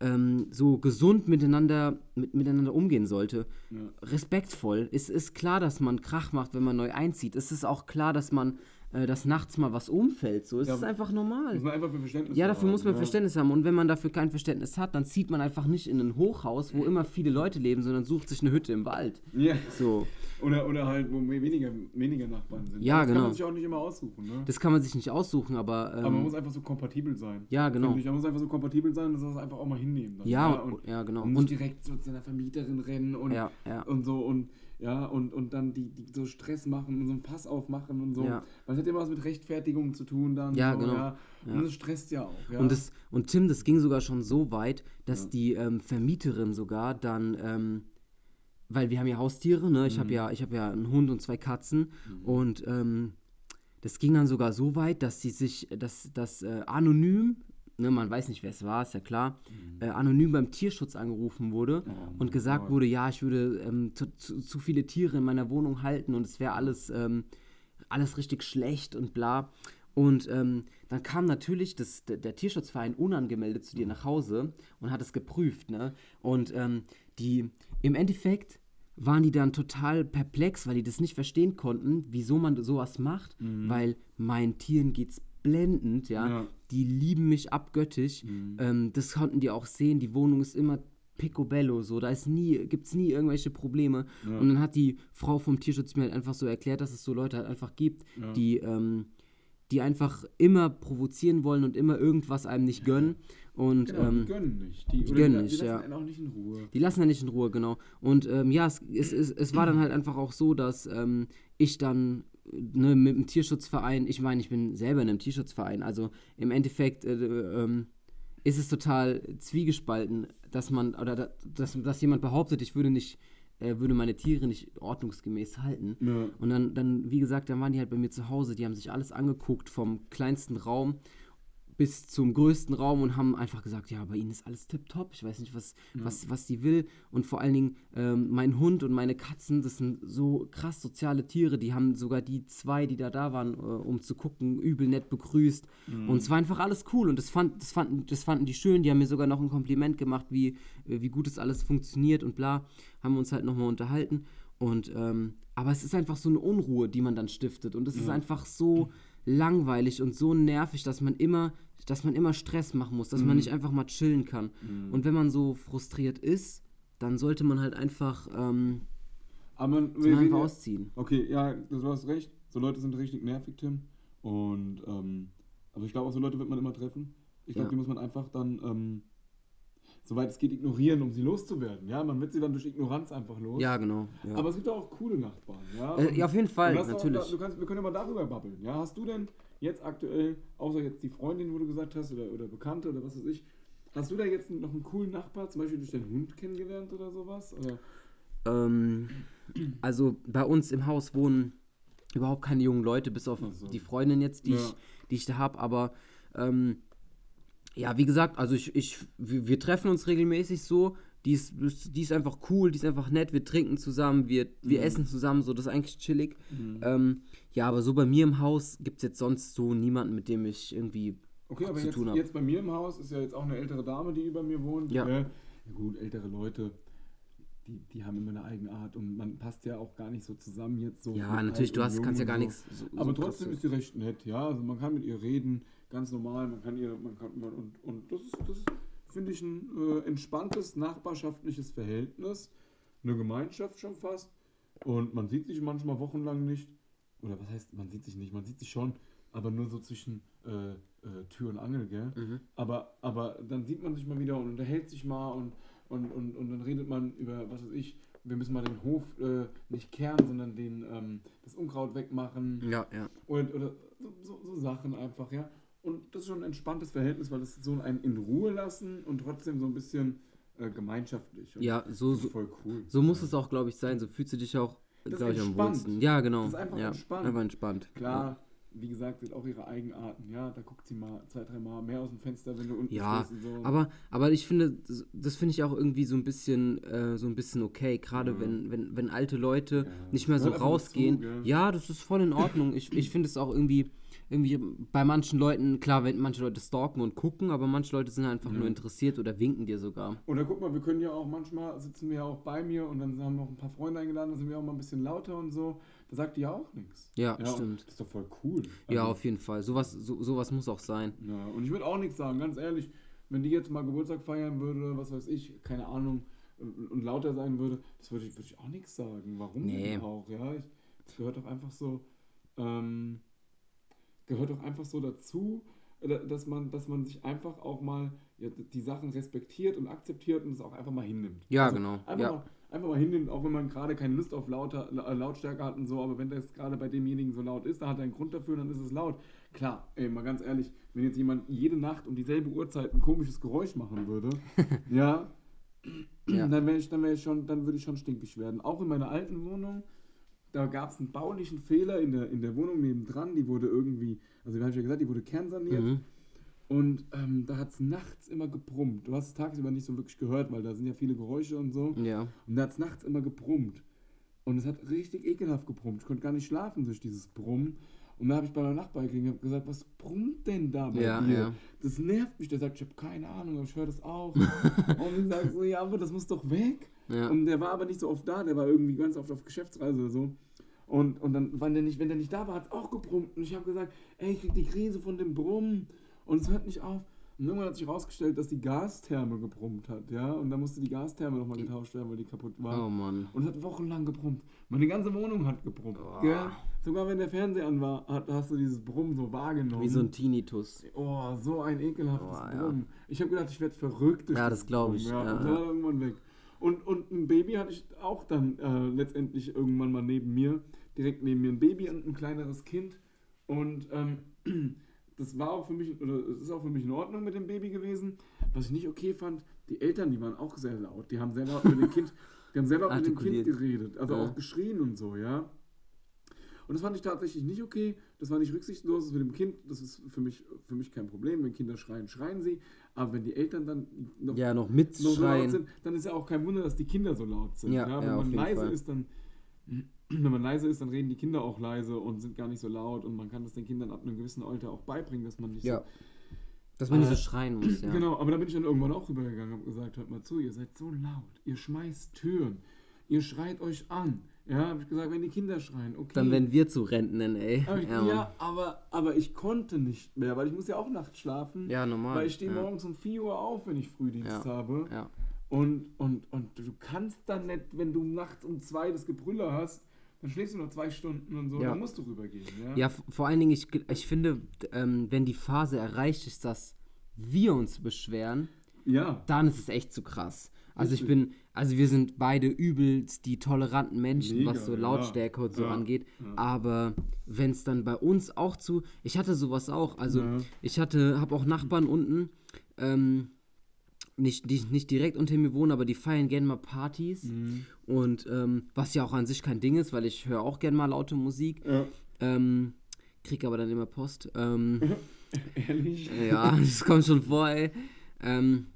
ähm, so gesund miteinander, mit, miteinander umgehen sollte. Ja. Respektvoll. Es ist klar, dass man Krach macht, wenn man neu einzieht. Es ist auch klar, dass man, äh, dass nachts mal was umfällt. So, es Ja, ist einfach normal. Muss man einfach für Verständnis Ja, dafür haben, muss man ja. Verständnis haben. Und wenn man dafür kein Verständnis hat, dann zieht man einfach nicht in ein Hochhaus, wo immer viele Leute leben, sondern sucht sich eine Hütte im Wald. Ja. So. Oder, oder halt, wo weniger, weniger Nachbarn sind. Ja, das genau. kann man sich auch nicht immer aussuchen, ne? Das kann man sich nicht aussuchen, aber. Ähm, Aber man muss einfach so kompatibel sein. Ja, genau. Man muss einfach so kompatibel sein, dass man das einfach auch mal hinnehmen. Dann. Ja, und, ja, genau. Und nicht direkt so zu seiner Vermieterin rennen und, Ja, ja. und so und ja, und, und dann die, die so Stress machen und so einen Pass aufmachen und so. Ja. Weil es hat immer was mit Rechtfertigung zu tun dann. Ja, so, genau. Ja. Und Ja. das stresst ja auch. Ja. Und, das, und Tim, das ging sogar schon so weit, dass die ähm, Vermieterin sogar dann, ähm, weil wir haben ja Haustiere, ne? Ich habe ja, ich habe ja einen Hund und zwei Katzen und ähm, das ging dann sogar so weit, dass sie sich, dass das äh, anonym, ne, man weiß nicht, wer es war, ist ja klar, äh, anonym beim Tierschutz angerufen wurde und gesagt wurde, ja, ich würde ähm, zu, zu, zu viele Tiere in meiner Wohnung halten und es wäre alles, ähm, alles richtig schlecht und bla. Und ähm, dann kam natürlich das, der, der Tierschutzverein unangemeldet zu dir nach Hause und hat es geprüft, ne? Und ähm, die, im Endeffekt waren die dann total perplex, weil die das nicht verstehen konnten, wieso man sowas macht, weil meinen Tieren geht's blendend, ja. Ja. Die lieben mich abgöttisch. Ähm, das konnten die auch sehen. Die Wohnung ist immer picobello, so. Da ist nie, gibt's nie irgendwelche Probleme. Und dann hat die Frau vom Tierschutz mir halt einfach so erklärt, dass es so Leute halt einfach gibt, die, ähm, die einfach immer provozieren wollen und immer irgendwas einem nicht gönnen. Und genau, ähm, die gönnen nicht. Die, oder gönnen die, nicht, die lassen ja. einen auch nicht in Ruhe. die lassen ja nicht in Ruhe, genau. Und ähm, ja, es, es, es, es war dann halt einfach auch so, dass ähm, ich dann ne, mit dem Tierschutzverein, ich meine, ich bin selber in einem Tierschutzverein, also im Endeffekt äh, ähm, ist es total zwiegespalten, dass man, oder dass, dass jemand behauptet, ich würde nicht, äh, würde meine Tiere nicht ordnungsgemäß halten. Ja. Und dann, dann, wie gesagt, dann waren die halt bei mir zu Hause, die haben sich alles angeguckt, vom kleinsten Raum bis zum größten Raum und haben einfach gesagt, ja, bei ihnen ist alles tipptopp. Ich weiß nicht, was, was, was die will. Und vor allen Dingen, ähm, mein Hund und meine Katzen, das sind so krass soziale Tiere. Die haben sogar die zwei, die da da waren, äh, um zu gucken, übel nett begrüßt. Und es war einfach alles cool. Und das, fand, das, fanden, das fanden die schön. Die haben mir sogar noch ein Kompliment gemacht, wie, äh, wie gut es alles funktioniert und bla. Haben wir uns halt nochmal unterhalten. Und, ähm, aber es ist einfach so eine Unruhe, die man dann stiftet. Und es ist einfach so langweilig und so nervig, dass man immer, dass man immer Stress machen muss, dass man nicht einfach mal chillen kann. Und wenn man so frustriert ist, dann sollte man halt einfach, ähm, Aber man, man einfach ausziehen. Okay, ja, du hast recht. So Leute sind richtig nervig, Tim. Und, ähm, aber ich glaube, auch so Leute wird man immer treffen. Ich glaube, Ja. die muss man einfach dann, ähm, soweit es geht, ignorieren, um sie loszuwerden. Ja, man wird sie dann durch Ignoranz einfach los. Ja, genau. Ja. Aber es gibt auch coole Nachbarn, ja. Äh, ja, auf jeden Fall, natürlich. Auch, du kannst, wir können ja mal darüber babbeln. Ja, hast du denn jetzt aktuell, außer jetzt die Freundin, wo du gesagt hast, oder, oder Bekannte oder was weiß ich, hast du da jetzt noch einen coolen Nachbar, zum Beispiel durch deinen Hund kennengelernt oder sowas? Oder? Ähm, also bei uns im Haus wohnen überhaupt keine jungen Leute, bis auf so. die Freundin jetzt, die, Ja. ich, die ich da habe. Aber ähm, ja, wie gesagt, also ich, ich, wir, treffen uns regelmäßig so. Die ist, die ist einfach cool, die ist einfach nett, wir trinken zusammen, wir, wir Mhm. essen zusammen, so, das ist eigentlich chillig. Ähm, ja, aber so bei mir im Haus gibt es jetzt sonst so niemanden, mit dem ich irgendwie Okay, aber zu jetzt, tun hab. jetzt bei mir im Haus ist ja jetzt auch eine ältere Dame, die über mir wohnt. Ja. gell? ja gut, ältere Leute, die, die haben immer eine eigene Art und man passt ja auch gar nicht so zusammen jetzt so. Ja, natürlich, du hast, kannst ja gar so. nichts. So, Aber so trotzdem ist sie recht nett, ja. Also man kann mit ihr reden, ganz normal, man kann ihr, man kann, man, und, und das ist, das finde ich, ein äh, entspanntes nachbarschaftliches Verhältnis. Eine Gemeinschaft schon fast. Und man sieht sich manchmal wochenlang nicht. Oder was heißt, man sieht sich nicht, man sieht sich schon, aber nur so zwischen äh, äh, Tür und Angel, gell? Mhm. Aber, aber dann sieht man sich mal wieder und unterhält sich mal und, und, und, und dann redet man über, was weiß ich, wir müssen mal den Hof äh, nicht kehren, sondern den, ähm, das Unkraut wegmachen. Ja, ja. Oder, oder so, so, so Sachen einfach, ja. Und das ist schon ein entspanntes Verhältnis, weil das so einen in Ruhe lassen und trotzdem so ein bisschen äh, gemeinschaftlich. Ja, so, so, voll cool. so muss es auch, glaube ich, sein. So fühlst du dich auch, glaube ich, am wohlsten. Ja, genau. Das ist einfach ja, entspannt. Einfach entspannt. Klar, wie gesagt, sind auch ihre Eigenarten, ja. Da guckt sie mal zwei, drei Mal mehr aus dem Fenster, wenn du unten Ja, stehst und so. Aber, aber ich finde, das- finde ich auch irgendwie so ein bisschen, äh, so ein bisschen okay, gerade Ja. wenn, wenn, wenn alte Leute Ja, nicht mehr so rausgehen. gell? ja, das ist voll in Ordnung. Ich, ich finde es auch irgendwie, irgendwie bei manchen Leuten, klar, wenn manche Leute stalken und gucken, aber manche Leute sind einfach Ja. nur interessiert oder winken dir sogar. Oder guck mal, wir können ja auch manchmal sitzen wir ja auch bei mir und dann haben wir noch ein paar Freunde eingeladen, da sind wir auch mal ein bisschen lauter und so. Da sagt die ja auch nichts. Ja, und stimmt. Das ist doch voll cool. Ja, Also, auf jeden Fall. Sowas, so, sowas muss auch sein. ja, und ich würde auch nichts sagen, ganz ehrlich. Wenn die jetzt mal Geburtstag feiern würde, was weiß ich, keine Ahnung, und, und lauter sein würde, das würde ich, würde ich auch nichts sagen. Warum Nee. auch? Ja, ich, das gehört doch einfach so, ähm, gehört doch einfach so dazu, äh, dass man, dass man sich einfach auch mal ja, die Sachen respektiert und akzeptiert und es auch einfach mal hinnimmt. Ja, Also genau. Einfach, Ja. mal, einfach mal hinnimmt, auch wenn man gerade keine Lust auf lauter, La- Lautstärke hat und so, aber wenn das gerade bei demjenigen so laut ist, da hat er einen Grund dafür, dann ist es laut. Klar, ey, mal ganz ehrlich, wenn jetzt jemand jede Nacht um dieselbe Uhrzeit ein komisches Geräusch machen würde, ja, Ja. dann wäre ich, dann wäre ich schon, dann würde ich schon stinkig werden. Auch in meiner alten Wohnung, da gab es einen baulichen Fehler in der, in der Wohnung nebendran, die wurde irgendwie, also wie habe ich ja gesagt, die wurde kernsaniert. Mhm. Und ähm, da hat es nachts immer gebrummt. Du hast es tagsüber nicht so wirklich gehört, weil da sind ja viele Geräusche und so. Ja. Und da hat es nachts immer gebrummt. Und es hat richtig ekelhaft gebrummt. Ich konnte gar nicht schlafen durch dieses Brummen. Und da habe ich bei meinem Nachbar geklingelt und gesagt, was brummt denn da bei Ja, dir? ja. Das nervt mich. Der sagt, ich habe keine Ahnung, aber ich höre das auch. und ich sage so, ja, aber das muss doch weg. Ja. Und der war aber nicht so oft da, der war irgendwie ganz oft auf Geschäftsreise oder so. Und, und dann, wenn der, nicht, wenn der nicht da war, hat es auch gebrummt. Und ich habe gesagt, ey, ich krieg die Krise von dem Brummen. Und es hört nicht auf. Und irgendwann hat sich herausgestellt, dass die Gastherme gebrummt hat, ja. Und dann musste die Gastherme nochmal getauscht werden, weil die kaputt war. Oh Mann. Und es hat wochenlang gebrummt. Meine ganze Wohnung hat gebrummt. Oh. Gell? Sogar wenn der Fernseher an war, hast du dieses Brummen so wahrgenommen. Wie so ein Tinnitus. Oh, so ein ekelhaftes Oh, ja. Brummen. Ich habe gedacht, ich werde verrückt. durch Ja, das das glaub ich, Ja, ja, und ja. war irgendwann weg. Und, und ein Baby hatte ich auch dann äh, letztendlich irgendwann mal neben mir. direkt neben mir ein Baby und ein kleineres Kind. Und ähm, das war auch für mich, oder es ist auch für mich in Ordnung mit dem Baby gewesen. Was ich nicht okay fand, die Eltern, die waren auch sehr laut. Die haben sehr laut mit dem Kind, die haben laut mit dem Kind geredet. Also Ja. auch geschrien und so, ja. Und das fand ich tatsächlich nicht okay. Das war nicht rücksichtslos mit dem Kind. Das ist für mich, für mich kein Problem. Wenn Kinder schreien, schreien sie. Aber wenn die Eltern dann noch, Ja, noch noch so laut sind, dann ist ja auch kein Wunder, dass die Kinder so laut sind. Ja, wenn ja, auf man leise Fall. ist, dann wenn man leise ist, dann reden die Kinder auch leise und sind gar nicht so laut und man kann das den Kindern ab einem gewissen Alter auch beibringen, dass man nicht Ja. Dass man nicht so Äh, schreien muss, so. ja. Genau, aber da bin ich dann irgendwann auch rübergegangen und gesagt, hört mal zu, ihr seid so laut, ihr schmeißt Türen, ihr schreit euch an. Ja, habe ich gesagt, wenn die Kinder schreien, okay. Dann werden wir zu Rentnern, ey. aber ich, Ja, ja, aber, aber ich konnte nicht mehr, weil ich muss ja auch nachts schlafen. ja normal. Weil ich stehe ja. morgens um 4 Uhr auf, wenn ich Frühdienst Ja. habe. Ja. Und, und, und du kannst dann nicht, wenn du nachts um zwei das Gebrüller hast, dann schläfst du noch zwei Stunden und so, Ja. dann musst du rübergehen. Ja, Ja, vor allen Dingen, ich, ich finde, ähm, wenn die Phase erreicht ist, dass wir uns beschweren, ja. dann ist es echt zu krass. Also ich bin, also wir sind beide übelst die toleranten Menschen, Mega, was so ja. Lautstärke und so Ja, angeht. ja. Aber wenn es dann bei uns auch zu, ich hatte sowas auch. Also Ja. ich hatte, habe auch Nachbarn unten, ähm, nicht, die nicht direkt unter mir wohnen, aber die feiern gerne mal Partys. Mhm. Und ähm, was ja auch an sich kein Ding ist, weil ich höre auch gerne mal laute Musik. ja. Ähm, krieg aber dann immer Post. Ähm, Ehrlich? ja, das kommt schon vor, ey. Ähm,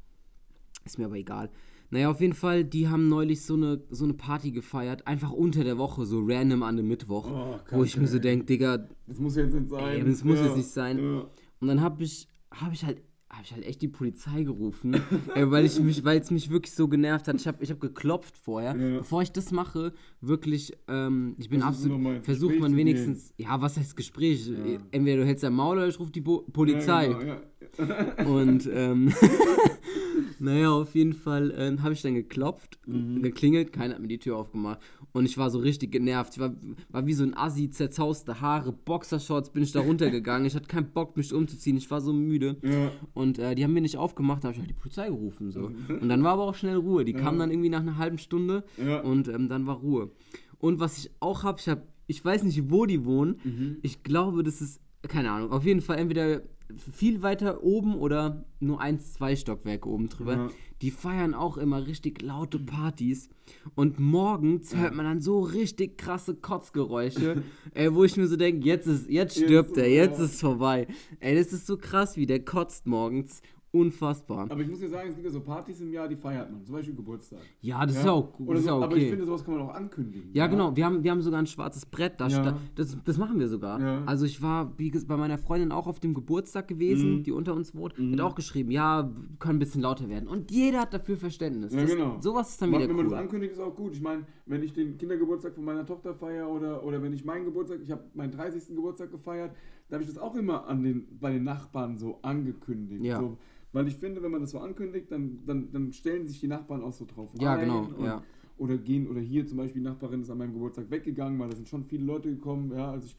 ist mir aber egal. Naja, auf jeden Fall, die haben neulich so eine, so eine Party gefeiert, einfach unter der Woche, so random an einem Mittwoch, Oh, wo ich mir so denke, Digga, Das muss jetzt nicht sein. Ey, das muss ja. jetzt nicht sein. Ja. und dann hab ich, hab ich halt, hab ich halt echt die Polizei gerufen, ey, weil ich mich, weil es mich wirklich so genervt hat. Ich habe ich hab geklopft vorher. Ja. Bevor ich das mache, wirklich, ähm, ich bin absolut, versucht man wenigstens, ja, was heißt Gespräch? Ja. Entweder du hältst dein Maul oder ich rufe die Bo Polizei. Ja, genau, ja. Und ähm, naja, auf jeden Fall ähm, habe ich dann geklopft, Mhm. geklingelt, keiner hat mir die Tür aufgemacht. Und ich war so richtig genervt. Ich war, war wie so ein Assi, zerzauste Haare, Boxershorts bin ich da runtergegangen. Ich hatte keinen Bock, mich umzuziehen. Ich war so müde. Ja. Und äh, die haben mir nicht aufgemacht, da habe ich halt die Polizei gerufen. So. Und dann war aber auch schnell Ruhe. Die kamen dann irgendwie nach einer halben Stunde Ja. und ähm, dann war Ruhe. Und was ich auch habe, ich habe, ich weiß nicht, wo die wohnen. Mhm. Ich glaube, das ist, keine Ahnung, auf jeden Fall entweder viel weiter oben oder nur eins, zwei Stockwerke oben drüber. Ja. Die feiern auch immer richtig laute Partys. Und morgens hört man dann so richtig krasse Kotzgeräusche, ey, wo ich mir so denke, jetzt ist, jetzt Jetzt stirbt ist er, jetzt vorbei. ist es vorbei. Ey, das ist so krass, wie der kotzt morgens. Unfassbar. Aber ich muss dir sagen, es gibt ja so Partys im Jahr, die feiert man. Zum Beispiel Geburtstag. Ja, das ist ja auch, Oder so, ja Aber ich okay. finde, sowas kann man auch ankündigen. Ja, genau. Wir haben, wir haben sogar ein schwarzes Brett. Da Ja. das, das machen wir sogar. Ja. Also ich war wie ges- bei meiner Freundin auch auf dem Geburtstag gewesen, Mhm. die unter uns wohnt. Die Hat auch geschrieben, ja, kann ein bisschen lauter werden. Und jeder hat dafür Verständnis. Ja, das, genau. Sowas ist dann Man- wieder wenn man cool. das ankündigt, ist auch gut. Ich meine, wenn ich den Kindergeburtstag von meiner Tochter feiere oder, oder wenn ich meinen Geburtstag, ich habe meinen 30. Geburtstag gefeiert, da habe ich das auch immer an den, bei den Nachbarn so angekündigt. Ja. So, weil ich finde, wenn man das so ankündigt, dann, dann, dann stellen sich die Nachbarn auch so drauf Ja, genau, Und, ja. Oder gehen, oder hier zum Beispiel, die Nachbarin ist an meinem Geburtstag weggegangen, weil da sind schon viele Leute gekommen, ja, als ich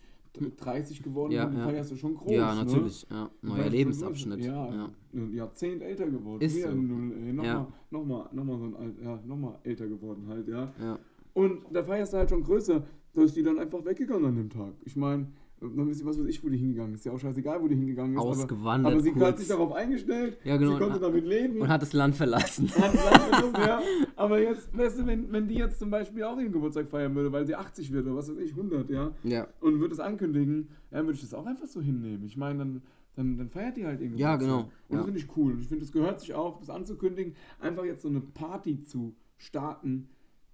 30 geworden Ja, bin, ja. feierst du schon groß. ja, ne? natürlich. Ja. Du Neuer Lebensabschnitt. Ja, Ja. ein Jahrzehnt älter geworden. Ist Wieder so. äh, Nochmal Ja. noch mal, noch mal so ein alt, ja, noch mal älter geworden halt, ja. Ja. Und da feierst du halt schon größer. Da ist die dann einfach weggegangen an dem Tag. Ich meine, dann wisst ihr, was weiß ich, wo die hingegangen ist. Ist ja auch scheißegal, wo die hingegangen ist. Ausgewandert Aber, aber sie kurz. hat sich darauf eingestellt. Ja, genau. Sie konnte damit leben. Und hat das Land verlassen. hat Land genug, ja. Aber jetzt, weißt du, wenn, wenn die jetzt zum Beispiel auch ihren Geburtstag feiern würde, weil sie 80 wird oder was weiß ich, 100, ja, ja. und würde es ankündigen, dann würde ich das auch einfach so hinnehmen. Ich meine, dann, dann, dann feiert die halt ihren Ja, genau, Und das ja. finde ich cool. Und ich finde, es gehört sich auch, das anzukündigen, einfach jetzt so eine Party zu starten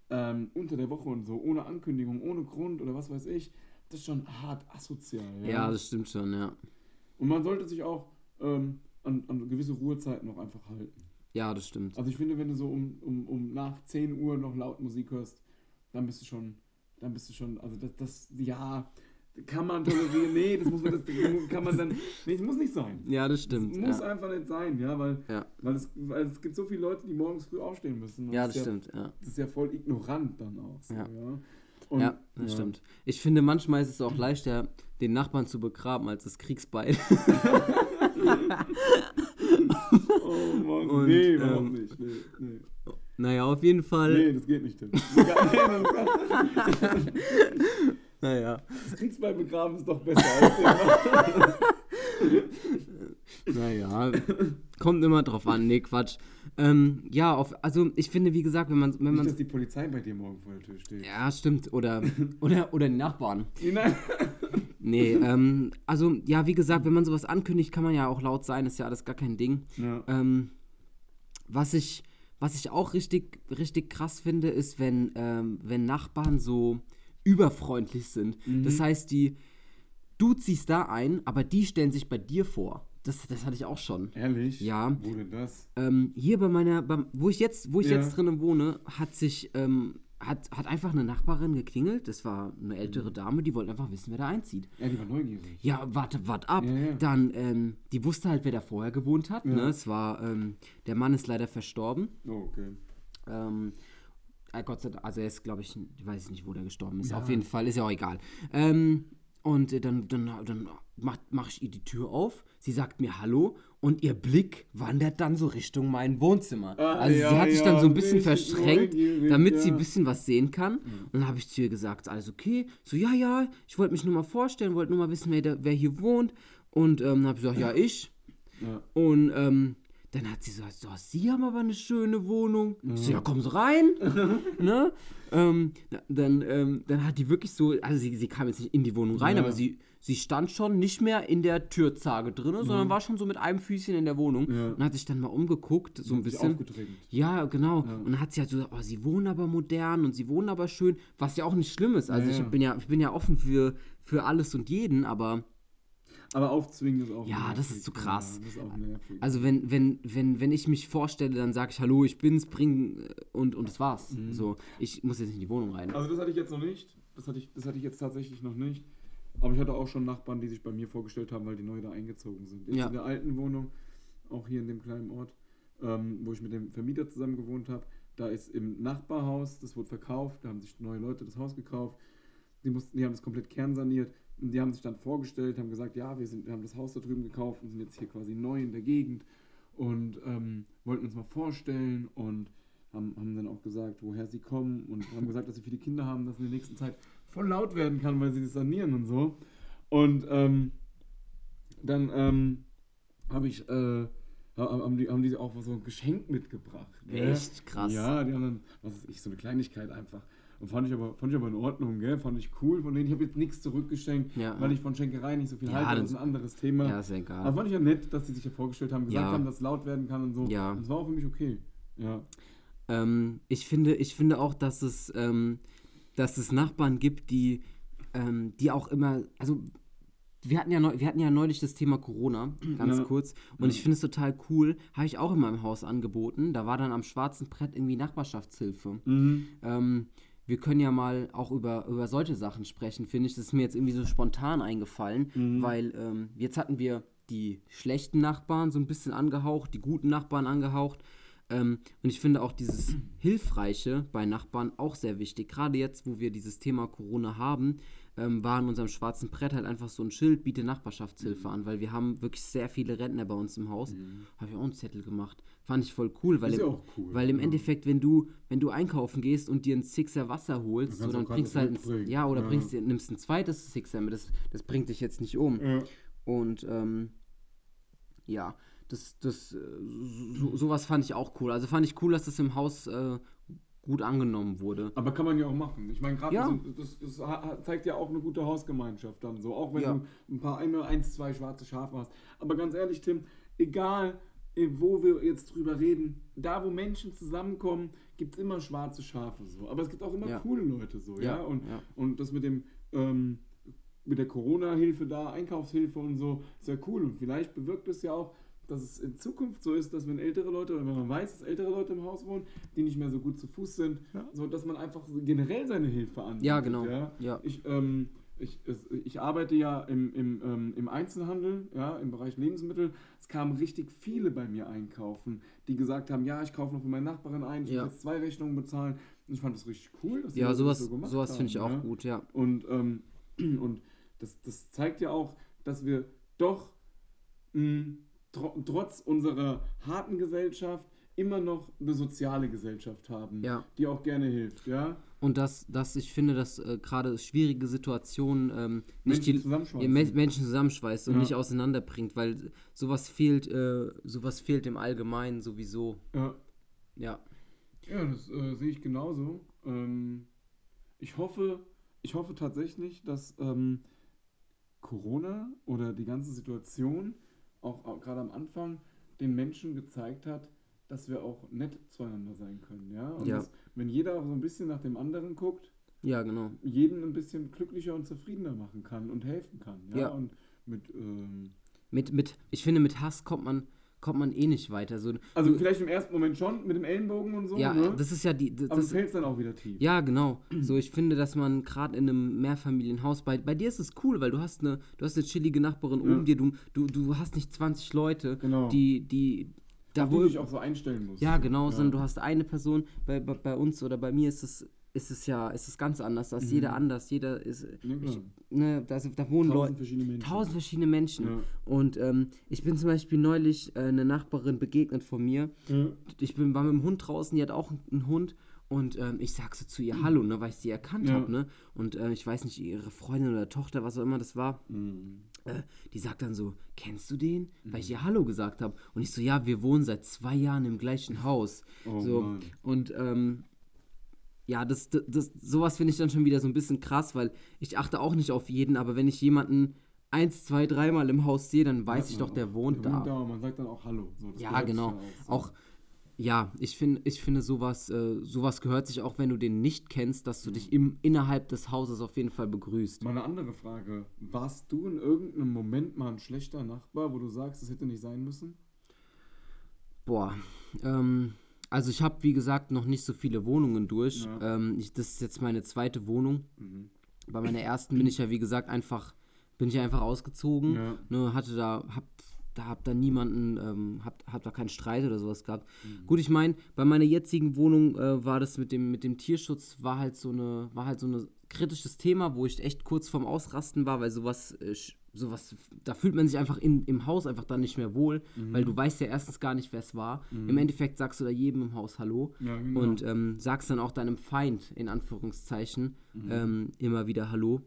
ähm, unter der Woche und so, ohne Ankündigung, ohne Grund oder was weiß ich. Das ist schon hart asozial. Ja, Ja, das stimmt schon, ja. Und man sollte sich auch ähm, an, an gewisse Ruhezeiten auch einfach halten. Ja, das stimmt. Also ich finde, wenn du so um, um, um nach 10 Uhr noch laut Musik hörst, dann bist du schon, dann bist du schon, also das, das ja, kann man tolerieren, nee, das muss man, das kann man dann, nee, das muss nicht sein. Ja, das stimmt. Das muss Ja. einfach nicht sein, ja, weil, Ja. weil, es, weil es gibt so viele Leute, die morgens früh aufstehen müssen. Ja, das ja, stimmt, ja. Das ist ja voll ignorant dann auch. So, Ja. ja. Und, ja, das stimmt. Ich finde, manchmal ist es auch leichter, den Nachbarn zu begraben, als das Kriegsbeil. Oh Mann, Und, nee, ähm, überhaupt nicht. Nee, nee. naja, auf jeden Fall. nee, das geht nicht, Tim. Naja. Das Kriegsbeil begraben ist doch besser als Naja, kommt immer drauf an. Nee, Quatsch. Ähm, ja, auf, also ich finde, wie gesagt, wenn man. Wenn Nicht, man dass die Polizei bei dir morgen vor der Tür steht. ja, stimmt. Oder, oder, oder die Nachbarn. Nee, ähm, also ja, wie gesagt, wenn man sowas ankündigt, kann man ja auch laut sein, ist ja alles gar kein Ding. Ja. Ähm, was ich, was ich auch richtig, richtig krass finde, ist, wenn, ähm, wenn Nachbarn so überfreundlich sind. Das heißt, die, du ziehst da ein, aber die stellen sich bei dir vor. Das, das hatte ich auch schon. Ehrlich? Ja. Wo denn das? Ähm, hier bei meiner, beim, wo ich jetzt, wo ich Ja. jetzt drinnen wohne, hat sich, ähm, hat, hat einfach eine Nachbarin geklingelt. Das war eine ältere Dame, die wollte einfach wissen, wer da einzieht. Ja, die war neugierig. Ja, warte, warte ab. Ja, ja. Dann, ähm, die wusste halt, wer da vorher gewohnt hat. Ne? Es war, ähm, der Mann ist leider verstorben. Oh, okay. Ähm, äh, Gott sei Dank, also er ist, glaube ich, ich weiß nicht, wo der gestorben ist. Ja. Auf jeden Fall, ist ja auch egal. Ähm, und äh, dann, dann, dann mach, mach ich ihr die Tür auf. Sie sagt mir Hallo und ihr Blick wandert dann so Richtung mein Wohnzimmer. Ah, also ja, sie hat sich ja, dann so ein bisschen verschränkt, damit sie ja. ein bisschen was sehen kann. Und dann habe ich zu ihr gesagt, alles okay. So, ja, ja, ich wollte mich nur mal vorstellen, wollte nur mal wissen, wer, da, wer hier wohnt. Und ähm, dann habe ich gesagt, ja, ich. Und ähm, dann hat sie gesagt, so, Sie haben aber eine schöne Wohnung. Ich so, ja, kommen Sie rein. ne? ähm, dann, ähm, dann hat die wirklich so, also sie, sie kam jetzt nicht in die Wohnung rein, Ja. aber sie, sie stand schon nicht mehr in der Türzage drin, sondern war schon so mit einem Füßchen in der Wohnung. Ja. Und hat sich dann mal umgeguckt, so ein bisschen. Ja, genau. Ja. Und dann hat sie halt so, gesagt, oh, sie wohnen aber modern und sie wohnen aber schön, was ja auch nicht schlimm ist. Also Ja, ich ja. bin ja, ich bin ja offen für, für alles und jeden, aber Aber aufzwingen ist auch Ja, das nervig. ist zu krass. Ja, das ist. Also wenn, wenn, wenn, wenn ich mich vorstelle, dann sage ich Hallo, ich bin's, bring und, und das war's. Mhm. So, ich muss jetzt nicht in die Wohnung rein. Also das hatte ich jetzt noch nicht. Das hatte ich, das hatte ich jetzt tatsächlich noch nicht. Aber ich hatte auch schon Nachbarn, die sich bei mir vorgestellt haben, weil die neu da eingezogen sind. Jetzt Ja. in der alten Wohnung, auch hier in dem kleinen Ort, ähm, wo ich mit dem Vermieter zusammen gewohnt habe, da ist im Nachbarhaus, das wurde verkauft, da haben sich neue Leute das Haus gekauft. Die, mussten, die haben das komplett kernsaniert. Und die haben sich dann vorgestellt, haben gesagt, ja, wir, sind, wir haben das Haus da drüben gekauft und sind jetzt hier quasi neu in der Gegend und ähm, wollten uns mal vorstellen und haben, haben dann auch gesagt, woher sie kommen und haben gesagt, dass sie viele Kinder haben, dass in der nächsten Zeit voll laut werden kann, weil sie das sanieren und so. Und ähm, dann ähm, habe ich, äh, haben, die, haben die auch so ein Geschenk mitgebracht. gell? Echt krass. Ja, die haben dann, was weiß ich, so eine Kleinigkeit einfach. Fand ich aber, fand ich aber in Ordnung, gell? Fand ich cool von denen. Ich habe jetzt nichts zurückgeschenkt, Ja. weil ich von Schenkerei nicht so viel Ja, halte. Das ist ein anderes Thema. Ja, ist ja egal. Aber fand ich ja nett, dass sie sich ja vorgestellt haben, gesagt Ja. haben, dass es laut werden kann und so. Ja. Und das war auch für mich okay. Ja. Ähm, ich, finde, ich finde auch, dass es, ähm, dass es Nachbarn gibt, die, ähm, die auch immer, also wir hatten, ja neu, wir hatten ja neulich das Thema Corona, ganz Ja. kurz. Und ich finde es total cool, habe ich auch in meinem Haus angeboten. Da war dann am schwarzen Brett irgendwie Nachbarschaftshilfe. Mhm. Ähm, wir können ja mal auch über, über solche Sachen sprechen, finde ich. Das ist mir jetzt irgendwie so spontan eingefallen, Mhm. weil ähm, jetzt hatten wir die schlechten Nachbarn so ein bisschen angehaucht, die guten Nachbarn angehaucht. Ähm, und ich finde auch dieses Hilfreiche bei Nachbarn auch sehr wichtig. Gerade jetzt, wo wir dieses Thema Corona haben, ähm, war in unserem schwarzen Brett halt einfach so ein Schild, biete Nachbarschaftshilfe an, weil wir haben wirklich sehr viele Rentner bei uns im Haus. Habe ich auch einen Zettel gemacht. Fand ich voll cool, weil im, cool, weil im ja. Endeffekt, wenn du, wenn du einkaufen gehst und dir einen Sixer Wasser holst, Dann so, dann bringst du halt ein, ja, oder Ja. bringst nimmst ein zweites Sixer mit, das, das bringt dich jetzt nicht um. Ja. Und ähm, ja, das, das, äh, so, sowas fand ich auch cool. Also fand ich cool, dass das im Haus äh, gut angenommen wurde. Aber kann man ja auch machen. Ich meine, gerade Ja. so, das, das zeigt ja auch eine gute Hausgemeinschaft dann so. Auch wenn Ja. du ein paar, eine, eins, zwei schwarze Schafe hast. Aber ganz ehrlich, Tim, egal wo wir jetzt drüber reden, da wo Menschen zusammenkommen, gibt es immer schwarze Schafe so. Aber es gibt auch immer Ja. coole Leute so, ja. Ja, Und, ja. und das mit dem ähm, mit der Corona-Hilfe da, Einkaufshilfe und so, ist ja cool. Und vielleicht bewirkt es ja auch, dass es in Zukunft so ist, dass wenn ältere Leute oder wenn man weiß, dass ältere Leute im Haus wohnen, die nicht mehr so gut zu Fuß sind, so dass man einfach generell seine Hilfe anbietet. Ja, genau. Ja? Ja. Ich, ähm, ich, ich arbeite ja im, im, ähm, im Einzelhandel, ja, im Bereich Lebensmittel. Es kamen richtig viele bei mir einkaufen, die gesagt haben, ja, ich kaufe noch für meine Nachbarin ein, ich Ja. muss jetzt zwei Rechnungen bezahlen. Und ich fand das richtig cool. Dass Ja, Leute das sowas, so gemacht sowas finde ich auch ja. gut, ja. Und, ähm, und das, das zeigt ja auch, dass wir doch mh, tro trotz unserer harten Gesellschaft immer noch eine soziale Gesellschaft haben, Ja. die auch gerne hilft, ja. Und dass, dass ich finde, dass äh, gerade schwierige Situationen ähm, nicht Menschen die zusammenschweißen. ja, Me- Menschen zusammenschweißt und Ja. nicht auseinanderbringt, weil sowas fehlt, äh, sowas fehlt im Allgemeinen sowieso. Ja, Ja. ja das äh, sehe ich genauso. Ähm, ich hoffe, ich hoffe tatsächlich, dass ähm, Corona oder die ganze Situation auch, auch gerade am Anfang den Menschen gezeigt hat, dass wir auch nett zueinander sein können. Ja? Und Ja. Dass, wenn jeder so ein bisschen nach dem anderen guckt, Ja, genau. jeden ein bisschen glücklicher und zufriedener machen kann und helfen kann. Ja. Ja. Und mit, ähm, Mit, mit, ich finde, mit Hass kommt man, kommt man eh nicht weiter. So, also du, vielleicht im ersten Moment schon mit dem Ellenbogen und so, ja, ne? das ist ja die. Das, aber du fällst dann auch wieder tief. Ja, genau. So, ich finde, dass man gerade in einem Mehrfamilienhaus, bei, bei dir ist es cool, weil du hast eine, du hast eine chillige Nachbarin Ja. um dir, du, du, du hast nicht 20 Leute, Genau. die, die, da wo, du dich auch so einstellen musst. ja, genau, Ja. sondern du hast eine Person, bei, bei, bei uns oder bei mir ist es, ist es ja, ist es ganz anders, da ist jeder anders, jeder ist, Ja, ich, ne, da, sind- da wohnen Tausend Leute, verschiedene Menschen. tausend verschiedene Menschen. Ja. Und ähm, ich bin zum Beispiel neulich äh, eine Nachbarin begegnet von mir, ich bin, war mit dem Hund draußen, die hat auch einen Hund und ähm, ich sag so zu ihr Hallo, ne, weil ich sie erkannt Ja. habe, ne? Und äh, ich weiß nicht, ihre Freundin oder Tochter, was auch immer das war, Mhm. Äh, die sagt dann so, kennst du den? Weil ich ihr Hallo gesagt habe. Und ich so, ja, wir wohnen seit zwei Jahren im gleichen Haus. Oh so, Mann. und ähm, ja, das, das, das, sowas finde ich dann schon wieder so ein bisschen krass, weil ich achte auch nicht auf jeden, aber wenn ich jemanden eins, zwei, dreimal im Haus sehe, dann weiß Sagt ich doch, der auch. wohnt der da. Wohnt da und man sagt dann auch Hallo. So, Ja, genau. ja so. Auch, ja, ich, find, ich finde, sowas, äh, sowas gehört sich auch, wenn du den nicht kennst, dass du dich im, innerhalb des Hauses auf jeden Fall begrüßt. Mal eine andere Frage. Warst du in irgendeinem Moment mal ein schlechter Nachbar, wo du sagst, es hätte nicht sein müssen? Boah, ähm, also ich habe, wie gesagt, noch nicht so viele Wohnungen durch. Ja. Ähm, ich, das ist jetzt meine zweite Wohnung. Mhm. Bei meiner ersten bin ich ja, wie gesagt, einfach, bin ich einfach ausgezogen. Ja. Ne, hatte da, hab, da hab da niemanden, ähm, hab, hab da keinen Streit oder sowas gehabt. Mhm. Gut, ich meine, bei meiner jetzigen Wohnung äh, war das mit dem, mit dem Tierschutz, war halt so eine, war halt so ein kritisches Thema, wo ich echt kurz vorm Ausrasten war, weil sowas, äh, sowas, da fühlt man sich einfach in, im Haus einfach dann nicht mehr wohl, Mhm. weil du weißt ja erstens gar nicht, wer es war. Im Endeffekt sagst du da jedem im Haus Hallo Ja, genau. und ähm, sagst dann auch deinem Feind, in Anführungszeichen, ähm, immer wieder Hallo.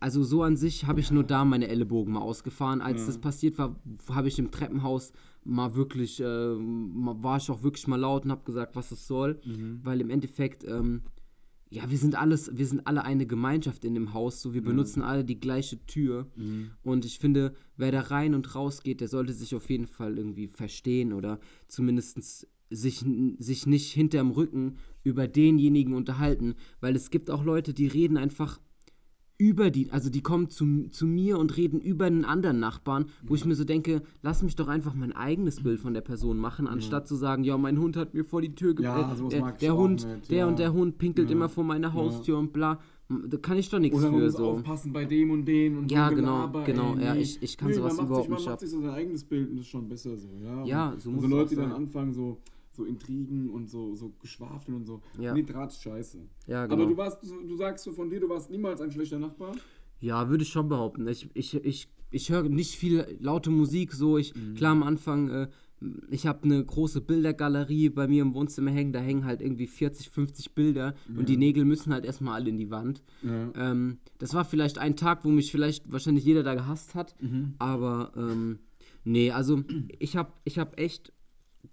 Also so an sich habe ich nur da meine Ellenbogen mal ausgefahren. Als Ja. das passiert war, habe ich im Treppenhaus mal wirklich, äh, war ich auch wirklich mal laut und habe gesagt, was es soll. Mhm. Weil im Endeffekt, ähm, ja, wir sind alles, wir sind alle eine Gemeinschaft in dem Haus, so wir benutzen alle die gleiche Tür. Mhm. Und ich finde, wer da rein und raus geht, der sollte sich auf jeden Fall irgendwie verstehen oder zumindest sich, sich nicht hinterm Rücken über denjenigen unterhalten, weil es gibt auch Leute, die reden einfach über die, also die kommen zu, zu mir und reden über einen anderen Nachbarn, wo ich mir so denke, lass mich doch einfach mein eigenes Bild von der Person machen, anstatt zu sagen, ja, mein Hund hat mir vor die Tür Ja, gebracht, der, mag ich der auch Hund, nicht, der ja. und der Hund pinkelt Ja. immer vor meiner Haustür und bla. Da kann ich doch nichts Oder man für muss so. aufpassen bei dem und den und Ja, genau, Gelaber, genau, ey, ja, ich- ich kann Nee, sowas man überhaupt sich, man nicht macht ab. sich so sein eigenes Bild und das ist schon besser so, ja. Ja, so muss so es Leute, die dann anfangen, so, so Intrigen und so, so Geschwafel und so. Ja. Nee, Draht ist scheiße. Ja, Aber genau. du warst, du, sagst so von dir, du warst niemals ein schlechter Nachbar? Ja, würde ich schon behaupten. Ich, ich, ich, ich höre nicht viel laute Musik so. Ich, Mhm. Klar, am Anfang, äh, ich habe eine große Bildergalerie bei mir im Wohnzimmer hängen. Da hängen halt irgendwie 40, 50 Bilder und die Nägel müssen halt erstmal alle in die Wand. Ja. Ähm, das war vielleicht ein Tag, wo mich vielleicht wahrscheinlich jeder da gehasst hat. Mhm. Aber ähm, nee, also ich habe ich hab echt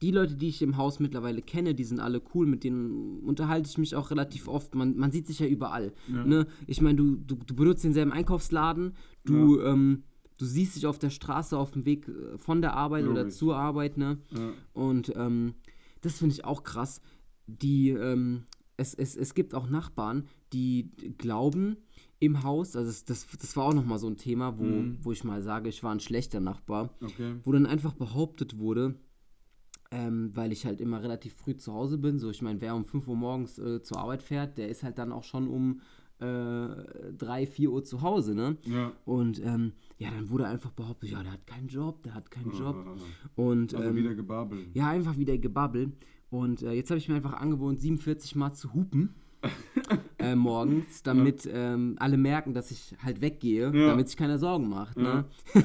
die Leute, die ich im Haus mittlerweile kenne, die sind alle cool, mit denen unterhalte ich mich auch relativ oft. Man, man sieht sich ja überall. Ja. Ne? Ich meine, du, du, du benutzt denselben Einkaufsladen, du, ähm, du siehst dich auf der Straße auf dem Weg äh, von der Arbeit oder Logisch. zur Arbeit, ne? Ja. Und ähm, das finde ich auch krass. Die, ähm, es, es, es gibt auch Nachbarn, die glauben im Haus, also das, das, das war auch nochmal so ein Thema, wo, Mhm. wo ich mal sage, ich war ein schlechter Nachbar, Okay. wo dann einfach behauptet wurde, ähm, weil ich halt immer relativ früh zu Hause bin, so ich meine, wer um 5 Uhr morgens äh, zur Arbeit fährt, der ist halt dann auch schon um äh, 3, 4 Uhr zu Hause, ne? Ja. Und ähm, ja, dann wurde einfach behauptet, ja, der hat keinen Job, der hat keinen Job. Ah. Und Also ähm, wieder gebabbelt. ja, einfach wieder gebabbelt. Und äh, jetzt habe ich mir einfach angewohnt, 47 Mal zu hupen. äh, morgens, damit ähm, alle merken, dass ich halt weggehe, Ja. damit sich keiner Sorgen macht. Ne?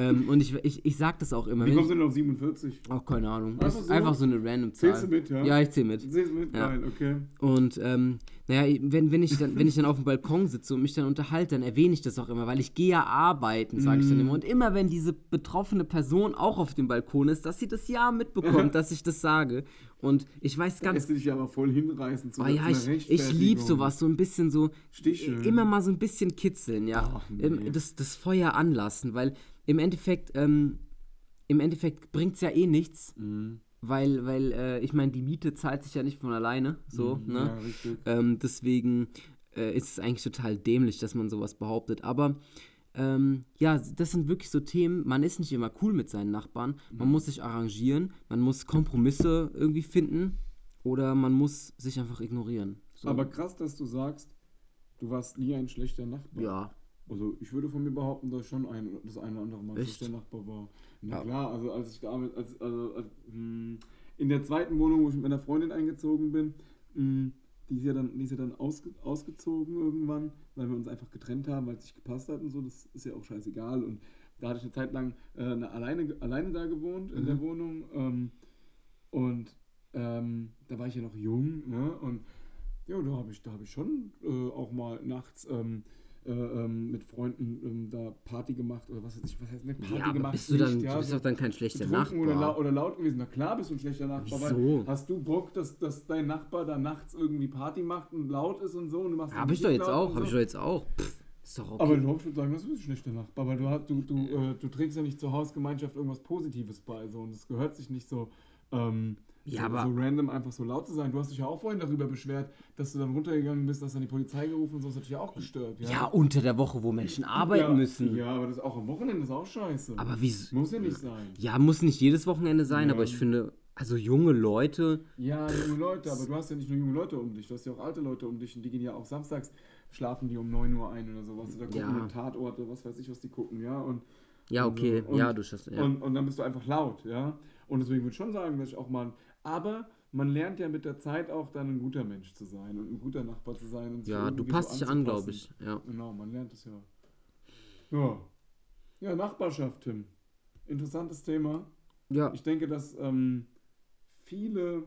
ähm, und ich, ich, ich sag das auch immer. Wie kommst du denn auf 47? auch keine Ahnung. Einfach Einfach, so? einfach so eine random Zahl. Zählst du mit, ja? Ja, ich zähle mit. Siehst du mit? Ja. Nein, okay. Und ähm, naja, wenn, wenn, ich dann, wenn ich dann auf dem Balkon sitze und mich dann unterhalte, dann erwähne ich das auch immer, weil ich gehe ja arbeiten, sage ich dann immer. Und immer wenn diese betroffene Person auch auf dem Balkon ist, dass sie das ja mitbekommt, dass ich das sage. Und ich weiß ganz Lässt du dich aber voll hinreißen zu Oh einer- ja, ich, ich liebe sowas, so ein bisschen so, Stiche. immer mal so ein bisschen kitzeln, ja. Ach, nee. Das, das Feuer anlassen, weil im Endeffekt, ähm, im Endeffekt bringt es ja eh nichts, Mhm. weil, weil äh, ich meine, die Miete zahlt sich ja nicht von alleine, so, Mhm, ne? Ja, richtig. Ähm, deswegen äh, ist es eigentlich total dämlich, dass man sowas behauptet. Aber ähm, ja, das sind wirklich so Themen. Man ist nicht immer cool mit seinen Nachbarn. Man Mhm. muss sich arrangieren. Man muss Kompromisse irgendwie finden. Oder man muss sich einfach ignorieren. So. Aber krass, dass du sagst, du warst nie ein schlechter Nachbar. ja, Also ich würde von mir behaupten, dass ich schon ein, das eine oder andere Mal Echt? schlechter Nachbar war. Na Ja. klar, also als ich gearbeitet, als, also als, hm, in der zweiten Wohnung, wo ich mit meiner Freundin eingezogen bin, hm, die ist ja dann, die ist ja dann ausge, ausgezogen irgendwann, weil wir uns einfach getrennt haben, weil es nicht gepasst hat und so. Das ist ja auch scheißegal. Und da hatte ich eine Zeit lang äh, eine alleine, alleine da gewohnt in der Mhm. Wohnung. Ähm, und ähm, da war ich ja noch jung, ne? Und ja, da habe ich, da habe ich schon äh, auch mal nachts ähm, äh, ähm, mit Freunden ähm, da Party gemacht oder was weiß ich, was heißt nicht Party ja gemacht? bist du dann, nicht, ja, du bist doch dann kein schlechter betrunken oder, Nachbar. oder laut gewesen. Na klar bist du ein schlechter Nachbar. Wieso? Weil hast du Bock, dass, dass dein Nachbar da nachts irgendwie Party macht und laut ist und so und du machst die Habe ich doch jetzt auch, so? ich doch jetzt auch. Pff, ist doch okay. Aber ich würde sagen, das ist ein schlechter Nachbar, weil du, du, du, äh, du trägst ja nicht zur Hausgemeinschaft irgendwas Positives bei. So, und es gehört sich nicht so, ähm, Ja, so, aber- so random einfach so laut zu sein. Du hast dich ja auch vorhin darüber beschwert, dass du dann runtergegangen bist, dass dann die Polizei gerufen und so, das hat dich ja auch gestört. Ja, ja, unter der Woche, wo Menschen arbeiten ja, müssen. Ja, aber das auch am Wochenende ist auch scheiße. Aber wieso? Muss ja nicht sein. Ja, muss nicht jedes Wochenende sein, Ja. aber ich finde, also junge Leute, Ja, junge Leute, aber du hast ja nicht nur junge Leute um dich, du hast ja auch alte Leute um dich und die gehen ja auch samstags, schlafen die um 9 Uhr ein oder sowas. Oder gucken Ja. ja. Tatorte, was weiß ich, was die gucken, ja. Und, ja, okay, und, ja, du schaffst, ja. Und, und dann bist du einfach laut, ja. Und deswegen würde ich schon sagen, dass ich auch mal. Aber man lernt ja mit der Zeit auch dann ein guter Mensch zu sein und ein guter Nachbar zu sein. Und ja, du passt so dich an, glaube ich. Ja. Genau, man lernt es ja. Ja. Ja, Nachbarschaft, Tim. Interessantes Thema. Ja, Ich denke, dass ähm, viele,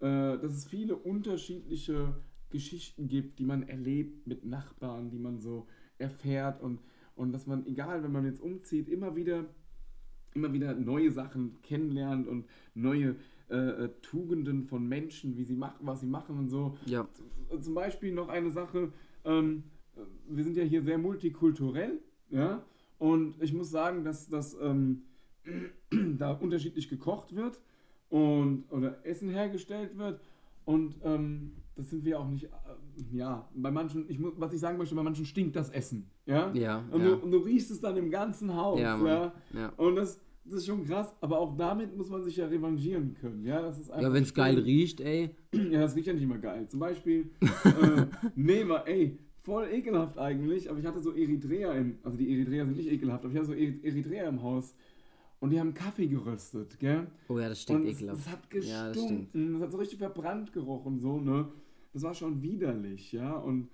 äh, dass es viele unterschiedliche Geschichten gibt, die man erlebt mit Nachbarn, die man so erfährt und, und dass man, egal, wenn man jetzt umzieht, immer wieder, immer wieder neue Sachen kennenlernt und neue äh, äh, Tugenden von Menschen, wie sie machen, was sie machen und so. ja. Zum Beispiel noch eine Sache, ähm, wir sind ja hier sehr multikulturell, ja, und ich muss sagen, dass, dass ähm, da unterschiedlich gekocht wird und oder Essen hergestellt wird und ähm, das sind wir auch nicht, äh, ja, bei manchen, ich muss, was ich sagen möchte, bei manchen stinkt das Essen, ja, Ja, und, ja. Du, und du riechst es dann im ganzen Haus, Ja, ja. Ja. und das, das ist schon krass, aber auch damit muss man sich ja revanchieren können, ja, das ist Ja, wenn es geil riecht, ey. Ja, das riecht ja nicht immer geil. Zum Beispiel, äh, nee, mal, ey, voll ekelhaft eigentlich, aber ich hatte so Eritreer im, also die Eritreer sind nicht ekelhaft, aber ich hatte so Eri- Eritreer im Haus und die haben Kaffee geröstet, gell? Oh ja, das stinkt und ekelhaft. es hat Ja, das gestunken, das hat so richtig verbrannt gerochen, so, ne? Das war schon widerlich, ja, und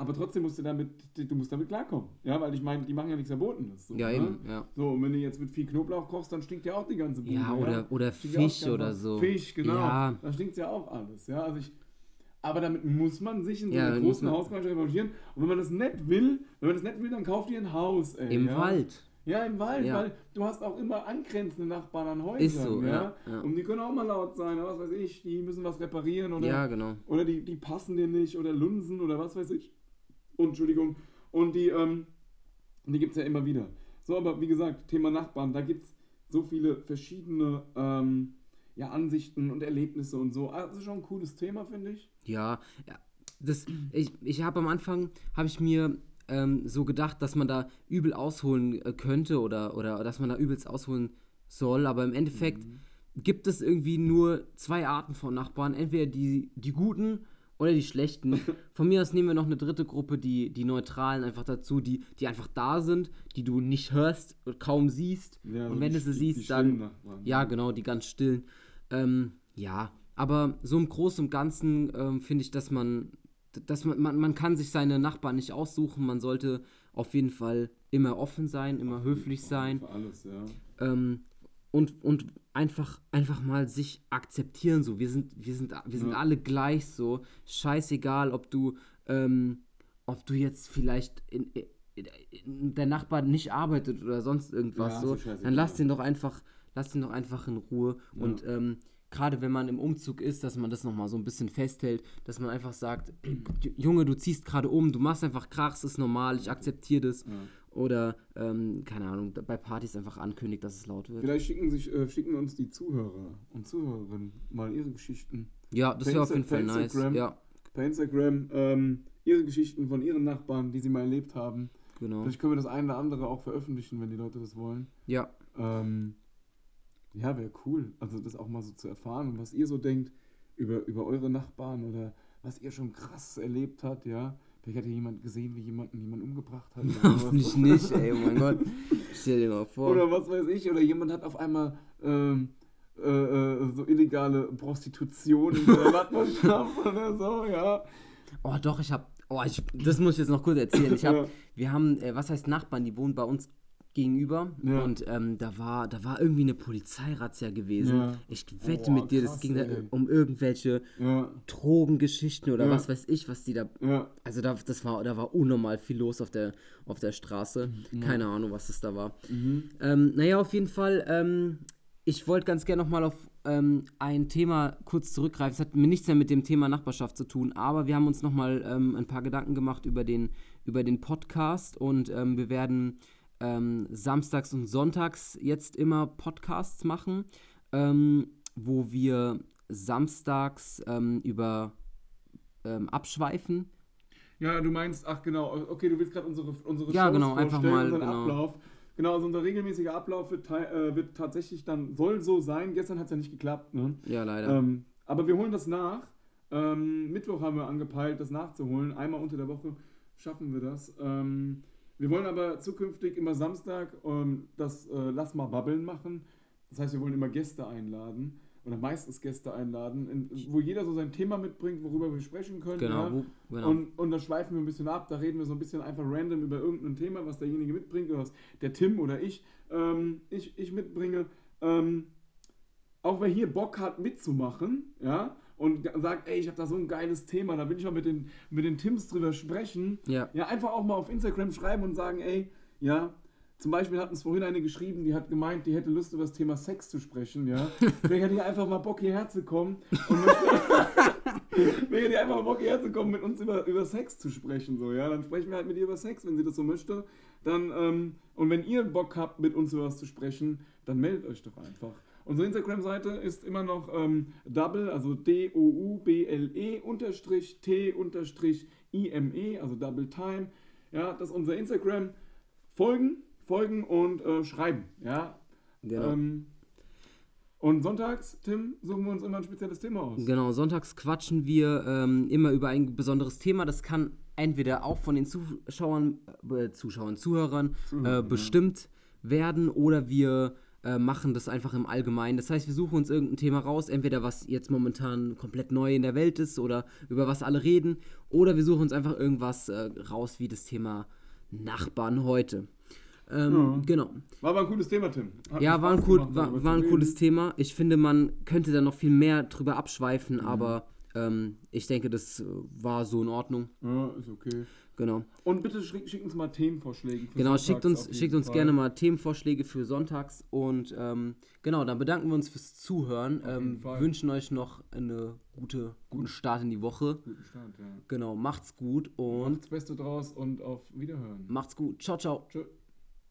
aber trotzdem musst du damit, du musst damit klarkommen, ja, weil ich meine, die machen ja nichts Verbotenes. So, Ja, ne? eben, ja. So, und wenn du jetzt mit viel Knoblauch kochst, dann stinkt ja auch die ganze Bude. Ja, oder, oder Stinkt ja Fisch oder so. Fisch, genau. Ja, Da stinkt ja auch alles, ja. Also ich, aber damit muss man sich in so Ja, einer großen Hausgemeinschaft revanchieren. Und wenn man das nicht will, wenn man das nicht will, dann kauft ihr ein Haus, ey. im ja? Wald. Ja, im Wald, Ja. weil du hast auch immer angrenzende Nachbarn an Häusern, Ist so, ja? ja, ja. Und die können auch mal laut sein, oder was weiß ich, die müssen was reparieren oder, Ja, genau. oder die, die passen dir nicht oder lunsen oder was weiß ich. Und, Entschuldigung. Und die, ähm, die gibt es ja immer wieder. So, aber wie gesagt, Thema Nachbarn, da gibt es so viele verschiedene ähm, ja, Ansichten und Erlebnisse und so. Das ist schon ein cooles Thema, finde ich. Ja, ja. Das, ich ich habe am Anfang, habe ich mir ähm, so gedacht, dass man da übel ausholen äh, könnte oder, oder dass man da übelst ausholen soll, aber im Endeffekt gibt es irgendwie nur zwei Arten von Nachbarn, entweder die, die guten oder die schlechten. Von mir aus nehmen wir noch eine dritte Gruppe, die, die Neutralen einfach dazu, die, die einfach da sind, die du nicht hörst und kaum siehst. Ja, und wenn die- du sie siehst, dann. Ja. genau, die ganz stillen. Ähm, ja, aber so im Großen und Ganzen ähm, finde ich, dass man, dass man, man, man kann sich seine Nachbarn nicht aussuchen. Man sollte auf jeden Fall immer offen sein, immer höflich sein. Für alles, ja. Ähm, und, und einfach, einfach mal sich akzeptieren so. Wir sind, wir sind, wir sind Ja. alle gleich so. Scheißegal, ob du, ähm, ob du jetzt vielleicht in, in, in der Nachbar nicht arbeitet oder sonst irgendwas Ja, so. Dann lass den doch einfach, lass den doch einfach in Ruhe. Ja. Und ähm, gerade wenn man im Umzug ist, dass man das nochmal so ein bisschen festhält, dass man einfach sagt, Junge, du ziehst gerade um, du machst einfach Krach, es ist normal, ich akzeptiere das. Oder, ähm, keine Ahnung, bei Partys einfach ankündigt, dass es laut wird. Vielleicht schicken, sich, äh, schicken uns die Zuhörer und Zuhörerinnen mal ihre Geschichten Ja, das wäre auf jeden Fall nice. Instagram. Ja, per Instagram. Ähm, ihre Geschichten von ihren Nachbarn, die sie mal erlebt haben. genau. Vielleicht können wir das eine oder andere auch veröffentlichen, wenn die Leute das wollen. Ja, Ähm, ja, wäre cool. Also das auch mal so zu erfahren und was ihr so denkt über, über eure Nachbarn oder was ihr schon krass erlebt habt, ja. Vielleicht hat ja jemand gesehen, wie jemanden jemand umgebracht hat. hoffentlich nicht, ey, oh mein Gott. Stell dir mal vor. Oder was weiß ich, oder jemand hat auf einmal ähm, äh, äh, so illegale Prostitution in seiner Nachbarschaft oder so, ja. Oh, doch, ich hab. Oh, ich, das muss ich jetzt noch kurz erzählen. Ich hab, Ja. Wir haben, äh, was heißt Nachbarn, die wohnen bei uns gegenüber. Ja. Und ähm, da, war, da war irgendwie eine Polizeirazzia gewesen. Ja. Ich wette Oh, mit dir, das krass, ging da ey. um irgendwelche Ja, Drogengeschichten oder was weiß ich, was die da. Also da, das war, da war unnormal viel los auf der, auf der Straße. Keine Ahnung, was das da war. Mhm. Ähm, naja, auf jeden Fall, ähm, ich wollte ganz gerne nochmal auf ähm, ein Thema kurz zurückgreifen. Es hat mir nichts mehr mit dem Thema Nachbarschaft zu tun, aber wir haben uns nochmal ähm, ein paar Gedanken gemacht über den, über den Podcast und ähm, wir werden ähm, samstags und sonntags jetzt immer Podcasts machen, ähm, wo wir samstags ähm, über ähm, abschweifen. Ja, du meinst, ach genau, okay, du willst gerade unsere, unsere Ja, Shows genau, einfach vorstellen, mal, unseren genau. Ablauf. Genau, also unser regelmäßiger Ablauf wird, äh, wird tatsächlich dann, soll so sein. Gestern hat es ja nicht geklappt, ne? Ja, leider. Ähm, aber wir holen das nach. Ähm, Mittwoch haben wir angepeilt, das nachzuholen. Einmal unter der Woche schaffen wir das. Ähm, wir wollen aber zukünftig immer Samstag ähm, das äh, Lass mal babbeln machen. Das heißt, wir wollen immer Gäste einladen. Oder meistens Gäste einladen, in, wo jeder so sein Thema mitbringt, worüber wir sprechen können. genau, ja. wo, genau. Und, und da schweifen wir ein bisschen ab, da reden wir so ein bisschen einfach random über irgendein Thema, was derjenige mitbringt, oder was der Tim oder ich, ähm, ich, ich mitbringe. Ähm, auch wer hier Bock hat mitzumachen, ja, und sagt, ey, ich habe da so ein geiles Thema, da will ich mal mit den, mit den Tims drüber sprechen. ja. Ja, einfach auch mal auf Instagram schreiben und sagen, ey, ja, zum Beispiel hat uns vorhin eine geschrieben, die hat gemeint, die hätte Lust über das Thema Sex zu sprechen, ja. Vielleicht hat die einfach mal Bock hierher zu kommen und hat die einfach mal Bock hierher zu kommen, mit uns über, über Sex zu sprechen, so, ja. Dann sprechen wir halt mit ihr über Sex, wenn sie das so möchte. Dann, ähm, und wenn ihr Bock habt, mit uns über was zu sprechen, dann meldet euch doch einfach. Unsere Instagram-Seite ist immer noch ähm, double, also D-O-U-B-L-E unterstrich T unterstrich I-M-E, also double time. Ja, das ist unser Instagram. Folgen, folgen und äh, schreiben. Ja. Genau. Ähm, und sonntags, Tim, suchen wir uns immer ein spezielles Thema aus. Genau, sonntags quatschen wir ähm, immer über ein besonderes Thema. Das kann entweder auch von den Zuschauern, äh, Zuschauern, Zuhörern äh, bestimmt werden oder wir äh, machen das einfach im Allgemeinen. Das heißt, wir suchen uns irgendein Thema raus, entweder was jetzt momentan komplett neu in der Welt ist oder über was alle reden, oder wir suchen uns einfach irgendwas äh, raus wie das Thema Nachbarn heute. Ähm, Ja. Genau. War aber ein cooles Thema, Tim. Hat Ja, war ein, cool, gemacht, war, war ein cooles Thema. Ich finde, man könnte da noch viel mehr drüber abschweifen, Mhm. aber ähm, ich denke, das war so in Ordnung. Ja, ist okay. Genau. Und bitte schick, schick uns mal Themenvorschläge. für Genau, sonntags schickt uns, schickt uns Fall. gerne mal Themenvorschläge für sonntags und ähm, genau, dann bedanken wir uns fürs Zuhören. Ähm, wünschen euch noch eine gute, guten Start in die Woche. Guten Start, ja. Genau, macht's gut und Macht's Beste draus und auf Wiederhören. macht's gut. Ciao, ciao. Tschö.